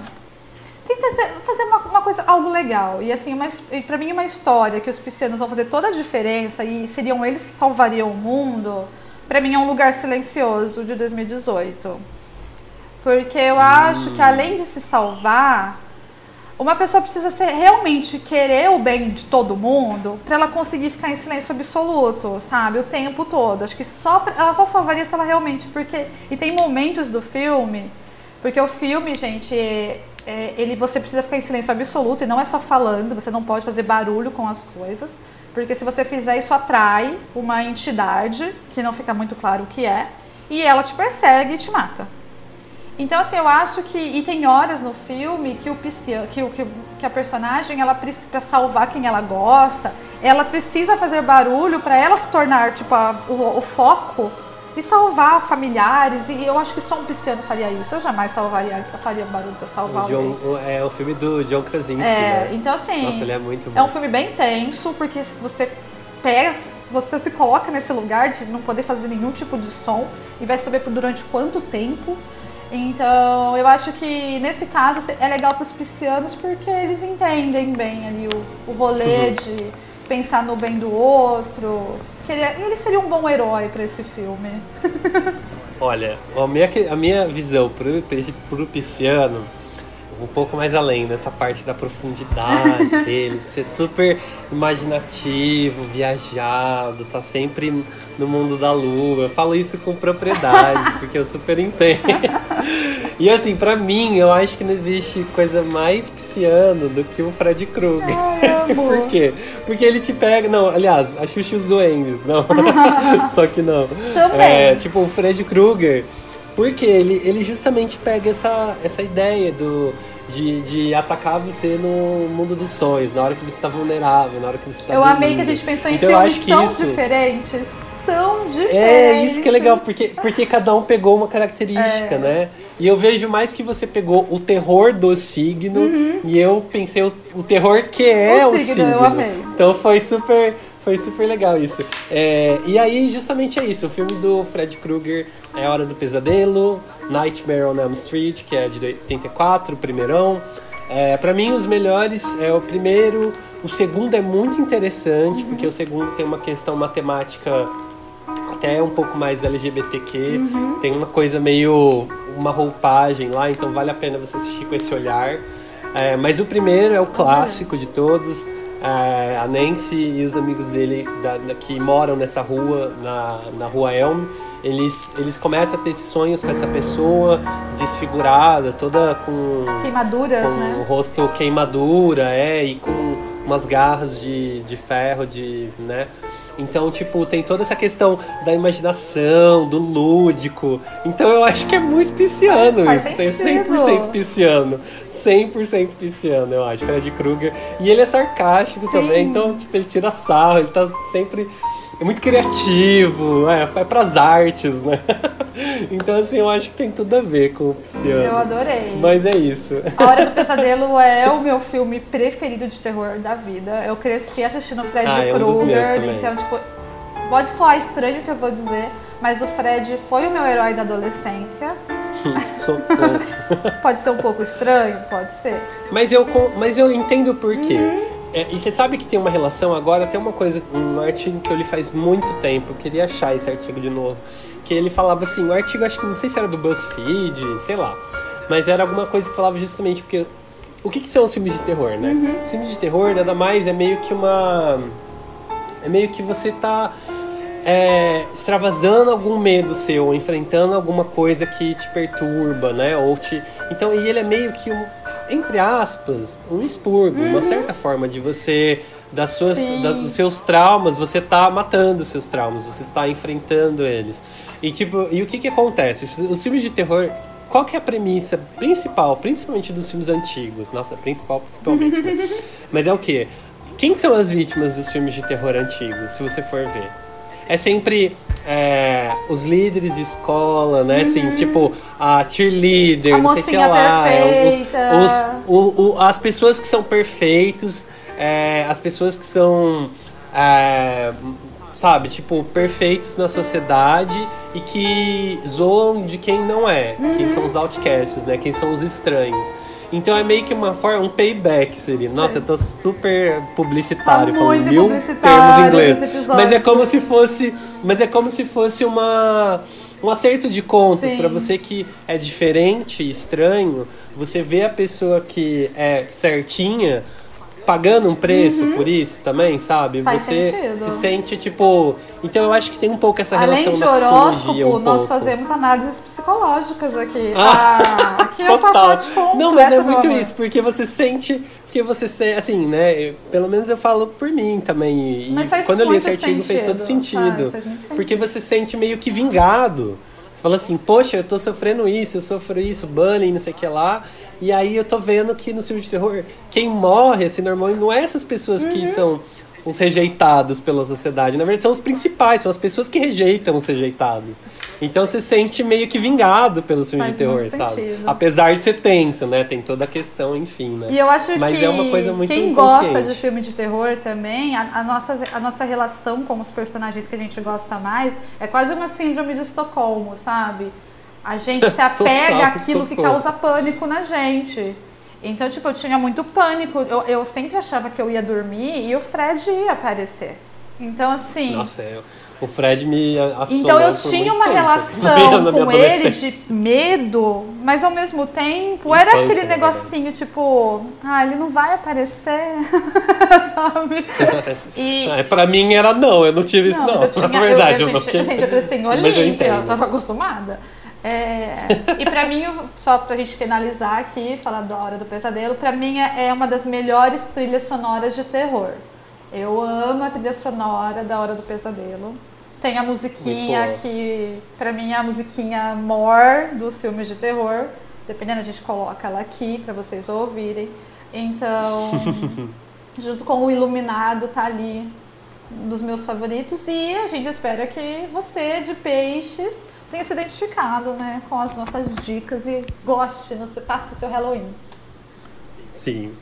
tenta te- fazer uma, uma coisa, algo legal. E assim, uma, e pra mim uma história que os piscianos vão fazer toda a diferença e seriam eles que salvariam o mundo, pra mim é um lugar silencioso de 2018. Porque eu acho que além de se salvar, uma pessoa precisa ser realmente querer o bem de todo mundo pra ela conseguir ficar em silêncio absoluto, sabe? O tempo todo. Acho que só ela só salvaria se ela realmente porque e tem momentos do filme, porque o filme, gente, é- é- ele você precisa ficar em silêncio absoluto e não é só falando, você não pode fazer barulho com as coisas, porque se você fizer isso atrai uma entidade que não fica muito claro o que é e ela te persegue e te mata. Então, assim, eu acho que. E tem horas no filme que o que, o- que, a personagem, ela precisa, salvar quem ela gosta, ela precisa fazer barulho pra ela se tornar, tipo, a- o, o foco e salvar familiares. E eu acho que só um pisciano faria isso. Eu jamais salvaria, faria barulho pra salvar O John- o- é o filme do John Krasinski, É, né? então assim. Nossa, ele é muito bom. É um filme bem tenso, porque se você pega, se você se coloca nesse lugar de não poder fazer nenhum tipo de som e vai saber por durante quanto tempo. Então, eu acho que nesse caso é legal para os piscianos porque eles entendem bem ali o, o rolê de pensar no bem do outro. Ele, ele seria um bom herói para esse filme. Olha, a minha, a minha visão pro, pro pisciano, um pouco mais além, nessa parte da profundidade dele, de ser super imaginativo, viajado, tá sempre no mundo da lua. Eu falo isso com propriedade, porque eu super entendo. E assim, pra mim, eu acho que não existe coisa mais pisciano do que o Fred Krueger. Ai. Por quê? Porque ele te pega. Não, aliás, a Xuxa e os Duendes, não. Só que não. Também. É, tipo, o Fred Krueger. Porque ele, ele justamente pega essa, essa ideia do, de, de atacar você no mundo dos sonhos, na hora que você tá vulnerável, na hora que você tá eu amei que a dormindo. gente pensou em então, filmes tão isso, diferentes. Tão diferentes. é, isso que é legal, porque, porque cada um pegou uma É. característica, né? E eu vejo mais que você pegou o terror do signo e eu pensei o, o terror que é Uhum. O o, signo, signo. eu amei. Então foi super, foi super legal isso. É, e aí, justamente é isso. O filme do Fred Krueger é Hora do Pesadelo, Nightmare on Elm Street, que é de 84, o primeirão. É, para mim, os melhores é o primeiro. O segundo é muito interessante, Uhum. porque o segundo tem uma questão matemática até um pouco mais LGBTQ. Uhum. Tem uma coisa meio. uma roupagem lá, então vale a pena você assistir com esse olhar. É, mas o primeiro é o clássico de todos. É, a Nancy e os amigos dele da- da- que moram nessa rua, na, na rua Elm, eles, eles começam a ter esses sonhos com essa pessoa desfigurada, toda com Queimaduras, com o né? rosto queimadura, é, e com umas garras de, de ferro, de, né? Então, tipo, tem toda essa questão da imaginação, do lúdico. Então eu acho que é muito pisciano Faz isso. Tem sentido. 100% pisciano. 100% pisciano, eu acho. Fred Krueger. E ele é sarcástico Sim. também, então, tipo, ele tira sarro, ele tá sempre. É muito criativo, é, vai pras artes, né? Então, assim, eu acho que tem tudo a ver com o pisciano. Eu adorei. Mas é isso. A Hora do Pesadelo é o meu filme preferido de terror da vida. Eu cresci assistindo Fred Ah, é um Krueger, então, tipo, pode soar estranho o que eu vou dizer, mas o Fred foi o meu herói da adolescência. Pode ser um pouco estranho, pode ser. Mas eu, mas eu entendo por quê. Uhum. É, e você sabe que tem uma relação agora, tem uma coisa, um artigo que eu li faz muito tempo, eu queria achar esse artigo de novo. Que ele falava assim, o artigo acho que não sei se era do BuzzFeed, sei lá. Mas era alguma coisa que falava justamente porque. O que, que são os filmes de terror, né? Uhum. Os filmes de terror nada mais é meio que uma. É meio que você tá é, extravasando algum medo seu, enfrentando alguma coisa que te perturba, né? Ou te. Então, e ele é meio que um, entre aspas, um expurgo, uma certa forma de você. Das suas, das- dos seus traumas, você tá matando os seus traumas, você tá enfrentando eles. E tipo, e o que que acontece? Os- Os filmes de terror, qual que é a premissa principal, principalmente dos filmes antigos? Nossa, principal principalmente. né? Mas é o quê? Quem são as vítimas dos filmes de terror antigos, se você for ver? É sempre é, os líderes de escola, né? Assim, tipo, a cheerleader, Uhum. A não sei o que lá. é, perfeita. Os, os- o- o- as pessoas que são perfeitos, é, as pessoas que são, é, sabe, tipo, perfeitos na sociedade e que zoam de quem não é, quem são Uhum. os outcasts, né? Quem são os estranhos. Então é meio que uma forma, um payback seria. Nossa, eu tô super publicitário, Tá falando mil publicitário termos em inglês. Mas é como se fosse, mas é como se fosse uma um acerto de contas pra você que é diferente, estranho, você vê a pessoa que é certinha pagando um preço por isso também, sabe? Uhum. Faz você sentido. se sente tipo, então eu acho que tem um pouco essa Além relação de horóscopo, um nós pouco. fazemos análises psicológicas aqui. Ah, Ah, aqui é o pacote completo, Não, mas é muito amor. isso, porque você sente. Porque você sente, assim, né? pelo menos eu falo por mim também. E quando eu li esse artigo fez todo sentido, sentido. faz, faz muito sentido. Porque você sente meio que vingado. Fala assim, poxa, eu tô sofrendo isso, eu sofro isso, bullying, não sei o que lá. E aí eu tô vendo que no filme de terror, quem morre, assim, normalmente não é essas pessoas Uhum. que são os rejeitados pela sociedade. Na verdade, são os principais, são as pessoas que rejeitam os rejeitados. Então você sente meio que vingado pelos filmes Faz de terror, sabe? sentido. Apesar de ser tenso, né? Tem toda a questão, enfim, né? E eu acho Mas que é uma coisa muito quem gosta de filme de terror também, a, a nossa, a nossa relação com os personagens que a gente gosta mais é quase uma síndrome de Estocolmo, sabe? A gente se apega Total, àquilo que causa pânico na gente. Então, tipo, eu tinha muito pânico. Eu, eu sempre achava que eu ia dormir e o Fred ia aparecer. Então, assim. Nossa, eu- o Fred me assolou Então eu tinha uma tempo. relação com ele de medo, mas ao mesmo tempo era Infância, aquele na negocinho tipo, ah, ele não vai aparecer, sabe? E É, pra mim era não, eu não tive isso não, não. mas eu tinha, Na verdade, eu, eu, eu, não gente, gente, eu cresci em eu Olímpia, eu, entendo. tava acostumada. É, e pra mim, só pra gente finalizar aqui, falar da Hora do Pesadelo, pra mim é é uma das melhores trilhas sonoras de terror. Eu amo a trilha sonora da Hora do Pesadelo. Tem a musiquinha que, pra mim, é a musiquinha more dos filmes de terror. Dependendo, a gente coloca ela aqui pra vocês ouvirem. Então, junto com o Iluminado, tá ali dos meus favoritos. E a gente espera que você, de peixes, tenha se identificado né, com as nossas dicas e goste, no, passe seu Halloween. Sim.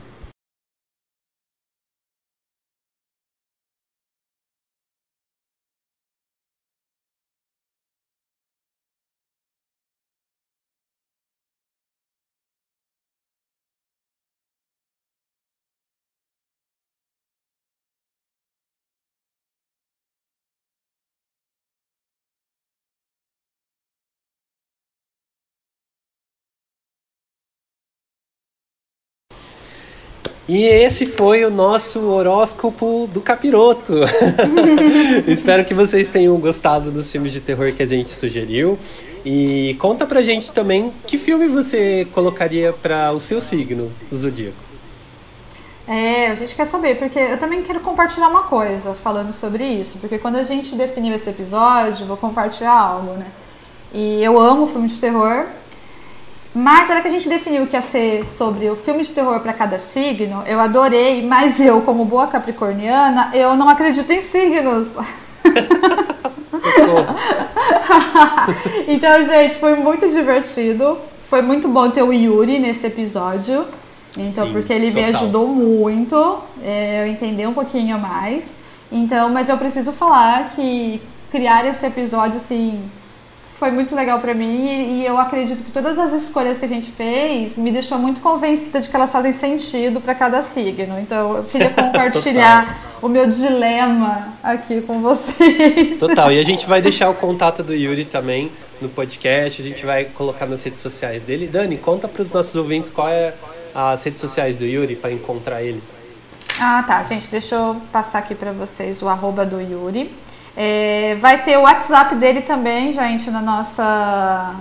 E esse foi o nosso horóscopo do capiroto. Espero que vocês tenham gostado dos filmes de terror que a gente sugeriu. E conta pra gente também que filme você colocaria para o seu signo zodíaco. É, a gente quer saber, porque eu também quero compartilhar uma coisa falando sobre isso, porque quando a gente definiu esse episódio, vou compartilhar algo, né? E eu amo filme de terror, mas na hora que a gente definiu que ia ser sobre o filme de terror para cada signo, eu adorei, mas eu, como boa capricorniana, eu não acredito em signos. Então, gente, foi muito divertido. Foi muito bom ter o Yuri nesse episódio. Então, Sim, porque ele me total. ajudou muito. é, eu entender um pouquinho mais. Então, mas eu preciso falar que criar esse episódio, assim, foi muito legal pra mim e, e eu acredito que todas as escolhas que a gente fez me deixou muito convencida de que elas fazem sentido para cada signo. Então eu queria compartilhar o meu dilema aqui com vocês. Total. E a gente vai deixar o contato do Yuri também no podcast, a gente vai colocar nas redes sociais dele. Dani, conta para os nossos ouvintes qual é as redes sociais do Yuri para encontrar ele. Ah, tá, gente, deixa eu passar aqui para vocês o arroba do Yuri. É, vai ter o WhatsApp dele também, gente, na nossa,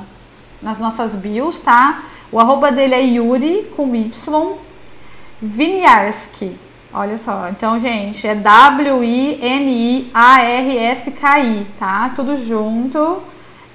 nas nossas bios, tá? O arroba dele é Yuri com Y Viniarski. Olha só, então, gente, é W-I-N-I-A-R-S-K-I, tá? Tudo junto.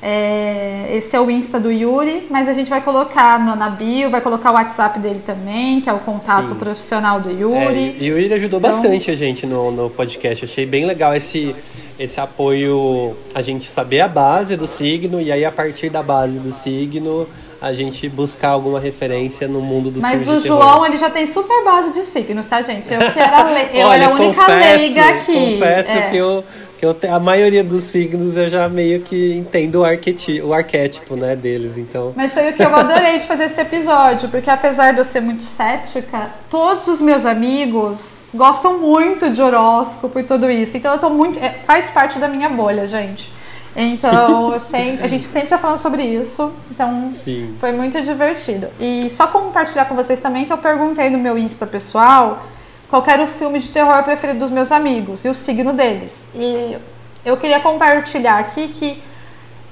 É, esse é o Insta do Yuri, mas a gente vai colocar no, na bio, vai colocar o WhatsApp dele também, que é o contato Sim. profissional do Yuri. É, e o Yuri ajudou então... bastante a gente no, no podcast. Achei bem legal esse, esse apoio, a gente saber a base do signo e aí a partir da base do signo a gente buscar alguma referência no mundo dos Mas o João, ele já tem super base de signos, tá, gente? Eu que era, le... eu Olha, era a única confesso, leiga aqui. Confesso é. que eu que eu, a maioria dos signos eu já meio que entendo o, arqueti, o arquétipo né, deles, então... Mas foi o que eu adorei de fazer esse episódio, porque apesar de eu ser muito cética, todos os meus amigos gostam muito de horóscopo e tudo isso, então eu tô muito... É, faz parte da minha bolha, gente. Então, sempre, a gente sempre tá falando sobre isso. Então, Sim. foi muito divertido. E só compartilhar com vocês também que eu perguntei no meu Insta pessoal qual era o filme de terror preferido dos meus amigos e o signo deles. E eu queria compartilhar aqui que,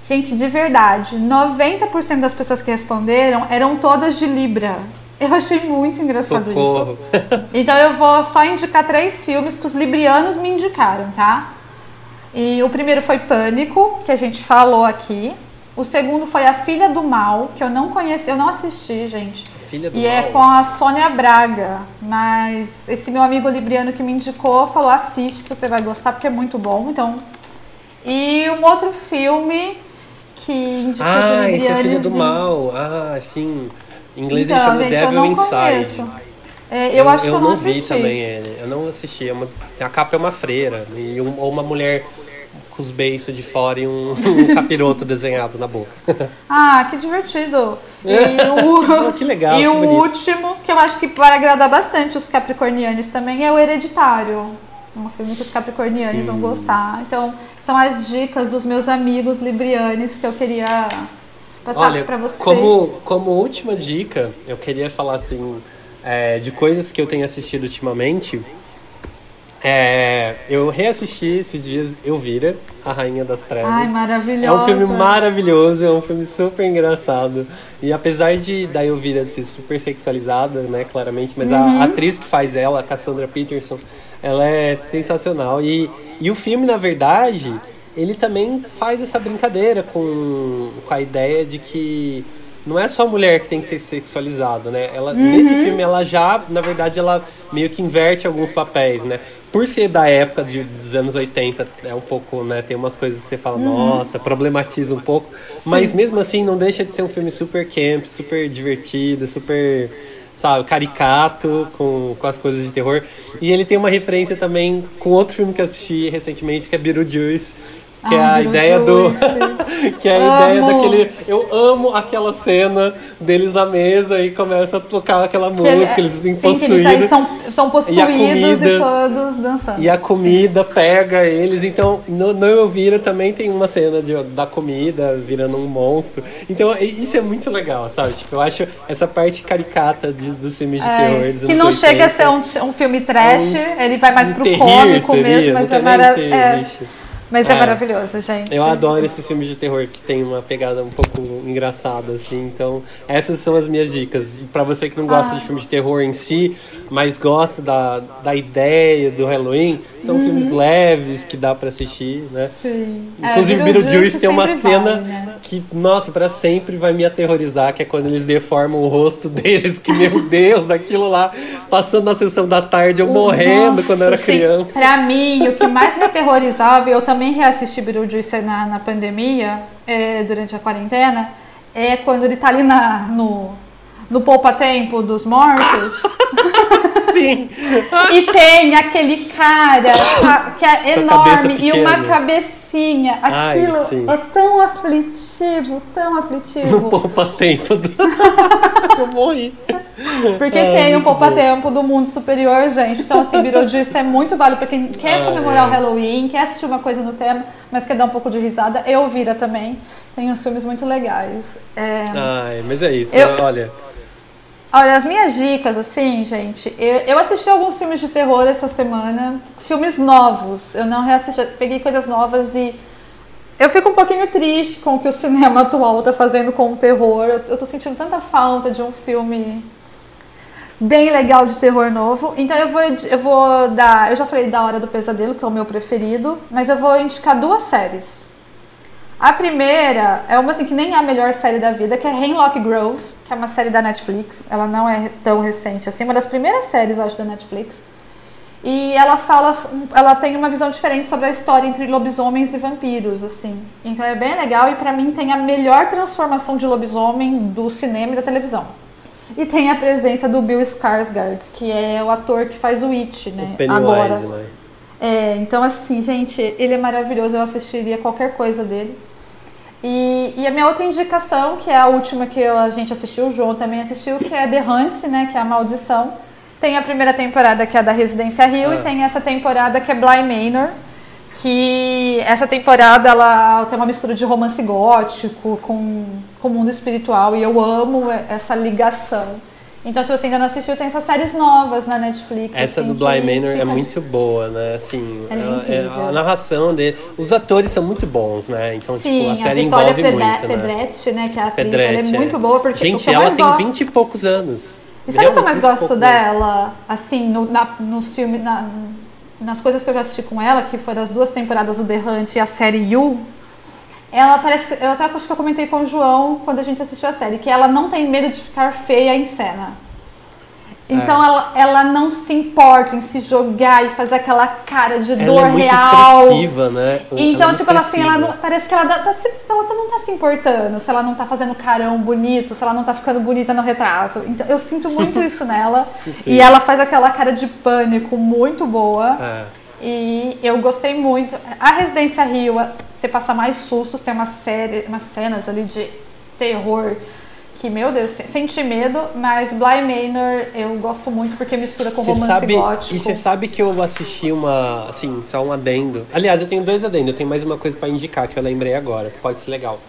gente, de verdade, 90% das pessoas que responderam eram todas de Libra. Eu achei muito engraçado Socorro. isso. Então eu vou só indicar três filmes que os librianos me indicaram, tá? E o primeiro foi Pânico, que a gente falou aqui. O segundo foi A Filha do Mal, que eu não conheci, eu não assisti, gente. Filha do e é Mal. é com a Sônia Braga. Mas esse meu amigo libriano que me indicou falou: assiste, você vai gostar, porque é muito bom. Então. E um outro filme que indicou Ah, esse é Filha do Mal. Ah, sim. Em inglês então, ele chama gente, Devil Inside. É, eu, eu, acho que eu, eu não, não vi também ele. Eu não assisti. É uma, a capa é uma freira. E um, ou uma mulher com os beiços de fora e um, um capiroto desenhado na boca. Ah, que divertido! E o, que legal. E que o bonito. último, que eu acho que vai agradar bastante os capricornianos também, é o Hereditário. Um filme que os capricornianos Sim. vão gostar. Então, são as dicas dos meus amigos librianes que eu queria passar para vocês. Como, como última dica, eu queria falar assim, é, de coisas que eu tenho assistido ultimamente. É, eu reassisti esses dias Elvira, A Rainha das Trevas. Ai, maravilhoso. É um filme maravilhoso, é um filme super engraçado. E apesar de da Elvira ser super sexualizada, né, claramente, mas uhum. a atriz que faz ela, a Cassandra Peterson, ela é sensacional. E, e o filme, na verdade, ele também faz essa brincadeira com, com a ideia de que não é só a mulher que tem que ser sexualizada, né? Ela, uhum. Nesse filme, ela já, na verdade, ela meio que inverte alguns papéis, né? Por ser da época de, dos anos 80, é um pouco, né? Tem umas coisas que você fala, uhum. nossa, problematiza um pouco. Sim. Mas mesmo assim, não deixa de ser um filme super camp, super divertido, super, sabe, caricato com, com as coisas de terror. E ele tem uma referência também com outro filme que eu assisti recentemente, que é Beetlejuice que é a ideia do que é a ideia daquele eu amo aquela cena deles na mesa e começa a tocar aquela música eles se possuídos eles são, são possuídos e, comida, e, todos dançando. e a comida sim. pega eles. Então no, no Eu Vira também tem uma cena de, da comida virando um monstro. Então isso é muito legal sabe? Tipo, eu acho essa parte caricata de, dos filmes de é, terror que não 80, chega a ser um, um filme trash um, ele vai mais um pro cômico seria, mesmo mas é maravilhoso mas é, é, maravilhoso, gente. Eu adoro esses filmes de terror que tem uma pegada um pouco engraçada, assim. Então, essas são as minhas dicas. para você que não gosta ah. de filmes de terror em si, mas gosta da, da ideia do Halloween, são uhum. filmes leves que dá para assistir, né? Sim. Inclusive, é, Beetlejuice tem uma cena né? que, nossa, para sempre vai me aterrorizar, que é quando eles deformam o rosto deles, que, meu Deus, aquilo lá, passando na sessão da tarde, eu morrendo nossa, quando eu era criança. Pra mim, o que mais me aterrorizava, eu também reassisti Beetlejuice na, na pandemia, é, durante a quarentena, é quando ele tá ali na, no, no poupa-tempo dos mortos. Sim. E tem aquele cara ca- que é enorme e uma cabecinha. Ai, Aquilo sim. é tão aflitivo, tão No aflitivo. poupa-tempo do... Eu morri. Porque Ai, tem um muito poupa-tempo do mundo superior, gente. Então, assim, Beetlejuice é muito válido pra quem quer Ai, comemorar ai. o Halloween, quer assistir uma coisa no tema, mas quer dar um pouco de risada. Eu vira também. Tem uns filmes muito legais. É, Ai, mas é isso, Eu- olha. Olha, as minhas dicas, assim, gente, eu, eu assisti alguns filmes de terror essa semana, filmes novos. Eu não reassisti, peguei coisas novas e eu fico um pouquinho triste com o que o cinema atual tá fazendo com o terror. Eu, eu tô sentindo tanta falta de um filme bem legal de terror novo. Então eu vou, eu vou dar. Eu já falei da Hora do Pesadelo, que é o meu preferido, mas eu vou indicar duas séries. A primeira é uma assim que nem é a melhor série da vida, que é Hemlock Grove, que é uma série da Netflix. Ela não é tão recente assim, uma das primeiras séries, acho, da Netflix. E ela fala, ela tem uma visão diferente sobre a história entre lobisomens e vampiros, assim. Então é bem legal e pra mim tem a melhor transformação de lobisomem do cinema e da televisão. E tem a presença do Bill Skarsgård, que é o ator que faz o It, né? O Pennywise, Agora. né? É, então assim, gente, ele é maravilhoso, eu assistiria qualquer coisa dele. E, e a minha outra indicação, que é a última que eu- a gente assistiu, o João também assistiu, que é The Hunt, né, que é a Maldição. Tem a primeira temporada que é a da Residência Rio Ah. e tem essa temporada que é Bly Manor, que essa temporada ela tem uma mistura de romance gótico com, com o mundo espiritual e eu amo essa ligação. Então, se você ainda não assistiu, tem essas séries novas na Netflix. Essa assim, do Bly Manor é muito boa, né? Assim, Ela é ela- incrível. a narração dele. Os atores são muito bons, né? Então, Sim, tipo, a a série Vitória envolve Pedre- muito, né? Pedretti, né, que é a atriz, Pedretti, ela é é. muito boa, porque Gente, ela tem gosto... 20 e poucos anos. E sabe o que eu mais gosto 20 poucos anos. dela, assim, no- na- nos filmes, na- nas coisas que eu já assisti com ela, que foram as duas temporadas do The Hunt e a série You, ela parece, eu até acho que eu comentei com o João quando a gente assistiu a série, que ela não tem medo de ficar feia em cena. Então É. ela, ela não se importa em se jogar e fazer aquela cara de Ela dor é muito real. expressiva, né? Então, é muito tipo, ela, assim, ela não- parece que ela, tá se- ela tá- não tá se importando se ela não tá fazendo carão bonito, se ela não tá ficando bonita no retrato. Então, eu sinto muito isso nela. Sim. E ela faz aquela cara de pânico muito boa. É. E eu gostei muito. A Residência Rio, você passa mais sustos, tem uma série, umas cenas ali de terror que, meu Deus, senti medo, mas Bly Manor eu gosto muito porque mistura com Você romance sabe, gótico. e você sabe que eu assisti uma, assim, só um adendo. Aliás, eu tenho dois adendos, eu tenho mais uma coisa pra indicar que eu lembrei agora, que pode ser legal.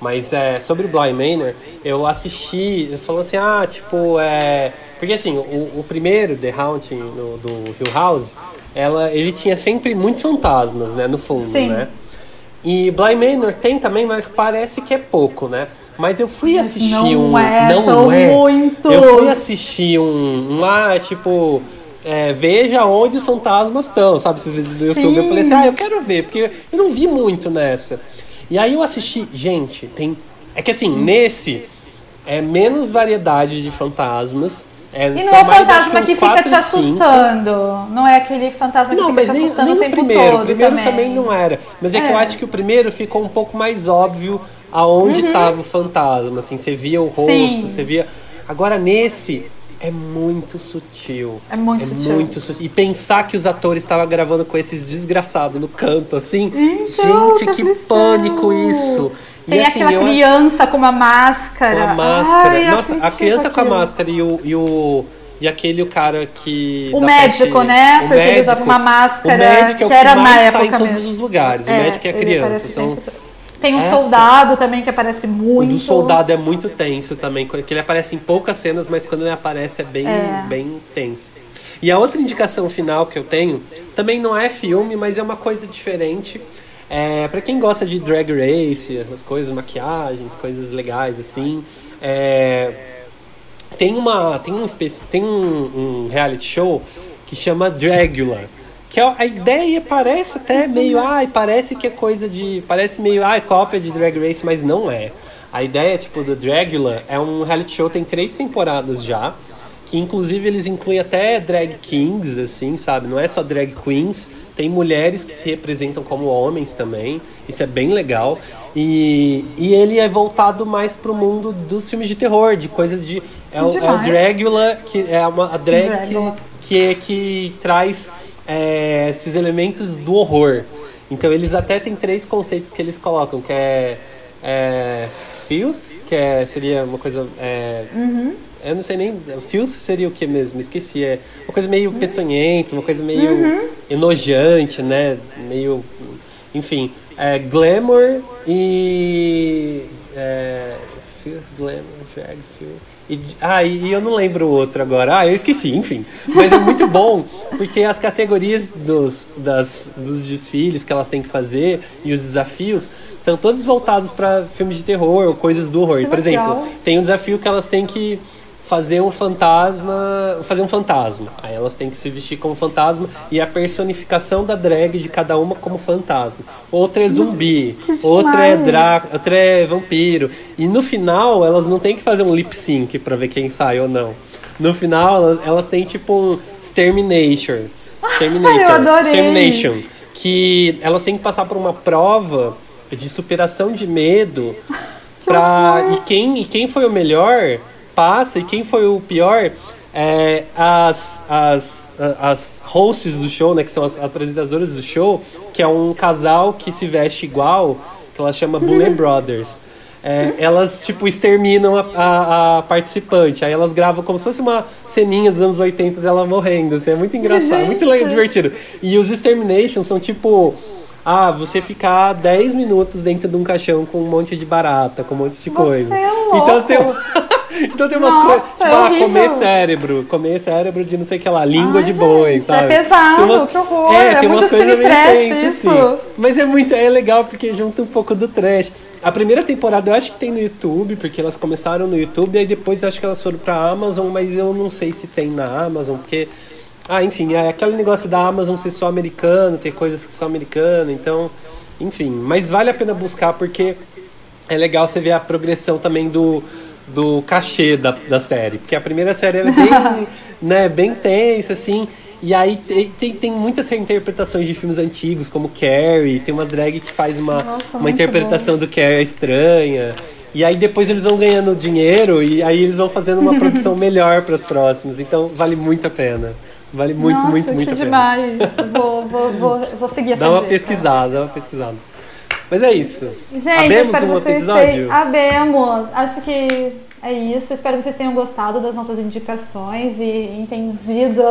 Mas é, sobre Bly Manor, eu assisti, falando assim, ah, tipo, é. Porque assim, o, o primeiro, The Haunting, no- do Hill House, ela, ele tinha sempre muitos fantasmas, né, no fundo, Sim. né? E Bly Manor tem também, mas parece que é pouco, né? Mas eu fui Mas assistir não um. é, não são é. muitos. Eu fui assistir um, um lá, tipo, é, veja onde os fantasmas estão, sabe? Esses vídeos do YouTube. Eu falei assim, ah, eu quero ver, porque eu não vi muito nessa. E aí eu assisti, gente, tem. É que assim, nesse é menos variedade de fantasmas. É, E não é o fantasma que fica te cinco. assustando. Não é aquele fantasma que Não, fica mas te nem, assustando nem o tempo primeiro. todo o primeiro também. também. não era. Mas é, que É. eu acho que o primeiro ficou um pouco mais óbvio aonde Uhum. estava o fantasma. Assim, você via o rosto, Sim. você via. Agora nesse. É muito sutil. É muito sutil. muito sutil. E pensar que os atores estavam gravando com esses desgraçados no canto, assim. Então, gente, que aflição. pânico isso. Tem assim, aquela eu- criança com uma máscara. com a máscara. Ai, Nossa, a criança com a máscara e o. E o e aquele o cara que. O médico, né? o Porque ele usava uma máscara o médico é o que era que na mais tá época em todos mesmo. os lugares. o É, médico e a criança. São, sempre. Tem um Essa- soldado também que aparece o muito. do soldado é muito tenso também. Que ele aparece em poucas cenas, mas quando ele aparece é bem, É. bem tenso. E a outra indicação final que eu tenho também não é filme, mas é uma coisa diferente. É, para quem gosta de drag race, essas coisas, maquiagens, coisas legais assim, é, tem uma tem um tem um, um reality show que chama Dragula que a a ideia parece até meio ai parece que é coisa de parece meio ai cópia de Drag Race mas não é. A ideia tipo do Dragula é um reality show tem três temporadas já que inclusive eles incluem até drag kings assim sabe? Não é só drag queens tem mulheres que se representam como homens também isso é bem legal e, e ele é voltado mais pro mundo dos filmes de terror de coisa de é, o, é o. Dragula que é uma a drag que Dragula. que é que traz é, esses elementos do horror. Então eles até têm três conceitos que eles colocam, que é, é filth, que é, seria uma coisa. É, Eu não sei nem. Filth seria o que mesmo? Esqueci. É uma coisa meio peçonhenta, uma coisa meio enojante, né? Meio. Enfim. É, glamour e. É, filth, glamour, drag, filth. E, ah, e eu não lembro o outro agora. Ah, eu esqueci, enfim. Mas é muito bom, porque as categorias dos, das, dos desfiles que elas têm que fazer e os desafios são todos voltados para filmes de terror ou coisas do horror. Por exemplo, tem um desafio que elas têm que fazer um fantasma, fazer um fantasma. Aí elas têm que se vestir como fantasma e a personificação da drag de cada uma como fantasma. Outra é zumbi, outra é demais. dra outra é vampiro. E no final elas não têm que fazer um lip sync pra ver quem sai ou não. No final elas, têm tipo um extermination. Exterminator, eu adorei. Extermination. Que elas têm que passar por uma prova de superação de medo pra, e quem e quem foi o melhor passa e quem foi o pior é, as, as, as hosts do show, né, que são as apresentadoras do show, que é um casal que se veste igual, que ela chama Bullet Brothers. É, elas, tipo, exterminam a, a- a participante. Aí elas gravam como se fosse uma ceninha dos anos 80 dela morrendo. Assim, é muito engraçado, muito legal, divertido. E os exterminations são tipo. Ah, você ficar 10 minutos dentro de um caixão com um monte de barata, com um monte de Você coisa. é. Então tem, um- então tem umas coisas. Tipo, é ah, horrível. comer cérebro. Comer cérebro de não sei o que lá, língua Ai, de boi, gente, sabe? é pesado, Tem umas- que horror, É, é tem umas coisas meio trash tensas, isso. assim. Mas é muito é legal porque junta um pouco do trash. A primeira temporada eu acho que tem no YouTube, porque elas começaram no YouTube, aí depois acho que elas foram pra Amazon, mas eu não sei se tem na Amazon, porque. Ah, enfim, é aquele negócio da Amazon ser só americano, ter coisas que são americanas, então. Enfim, mas vale a pena buscar porque é legal você ver a progressão também do, do cachê da, da série. Porque a primeira série ela é bem, né, bem tensa, assim. E aí tem, tem, muitas reinterpretações de filmes antigos, como Carrie. Tem uma drag que faz uma, Nossa, uma interpretação do Carrie estranha. E aí depois eles vão ganhando dinheiro e aí eles vão fazendo uma produção melhor para as próximas. Então vale muito a pena. Vale muito, Nossa, muito, muito a pena. demais. Vou, vou, vou, vou seguir essa Dá uma dica. pesquisada, dá uma pesquisada. Mas é isso. Gente, Abemos espero um que vocês episódio? tenham. Abemos. Acho que é isso. Espero que vocês tenham gostado das nossas indicações e entendido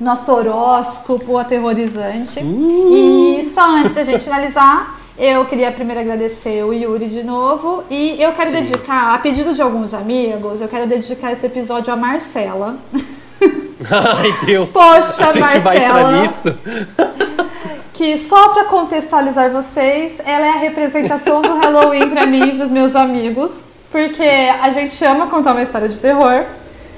nosso horóscopo aterrorizante. Uh! E só antes da gente finalizar, eu queria primeiro agradecer o Yuri de novo. E eu quero dedicar, a pedido de alguns amigos, eu quero dedicar esse episódio a Marcela. Ai, Deus. Poxa, a gente vai entrar Marcela. nisso. Que só pra contextualizar vocês, ela é a representação do Halloween pra mim e pros meus amigos. Porque a gente ama contar uma história de terror.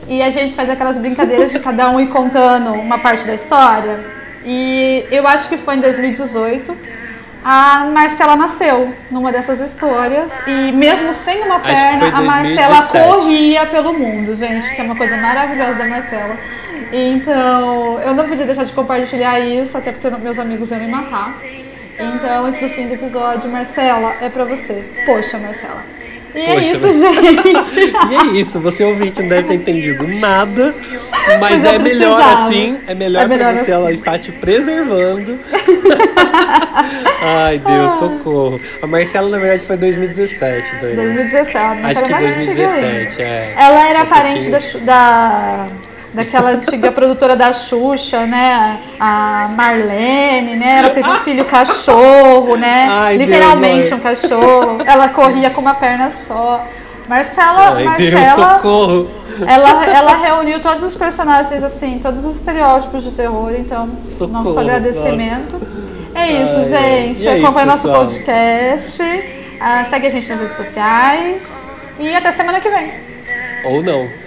E a gente faz aquelas brincadeiras de cada um ir contando uma parte da história. E eu acho que foi em 2018. A Marcela nasceu numa dessas histórias. E mesmo sem uma perna, a Marcela 2017. corria pelo mundo, gente. Que é uma coisa maravilhosa da Marcela. Então, eu não podia deixar de compartilhar isso, até porque meus amigos iam me matar. Então, antes do fim do episódio, Marcela, é pra você. Poxa, Marcela. E é Poxa, isso, gente. E é isso, você ouvinte não deve ter entendido nada, mas, Mas é melhor assim, é melhor, É melhor pra você, assim. ela está te preservando. Ai, Deus, socorro. A Marcela, na verdade, foi 2017, doido. 2017, a Marcela Acho que é mais antiga ainda. 2017, é. Ela era Um parente pouquinho. da, da daquela antiga produtora da Xuxa, né? A Marlene, né? Ela teve um filho cachorro, né? Ai, Deus, Literalmente um cachorro. Ela corria com uma perna só. Marcela, Ai, Deus, Marcela, socorro. ela, ela reuniu todos os personagens, assim, todos os estereótipos de terror, então, Socorro, nosso agradecimento. É isso, Ai, gente. e é isso, Acompanhe nosso podcast. ah, segue a gente nas redes sociais. E até semana que vem. Ou não.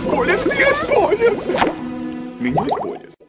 Bolhas, bolinhas e bolhões, olha as bolhas, minhas bolhas! Minhas bolhas.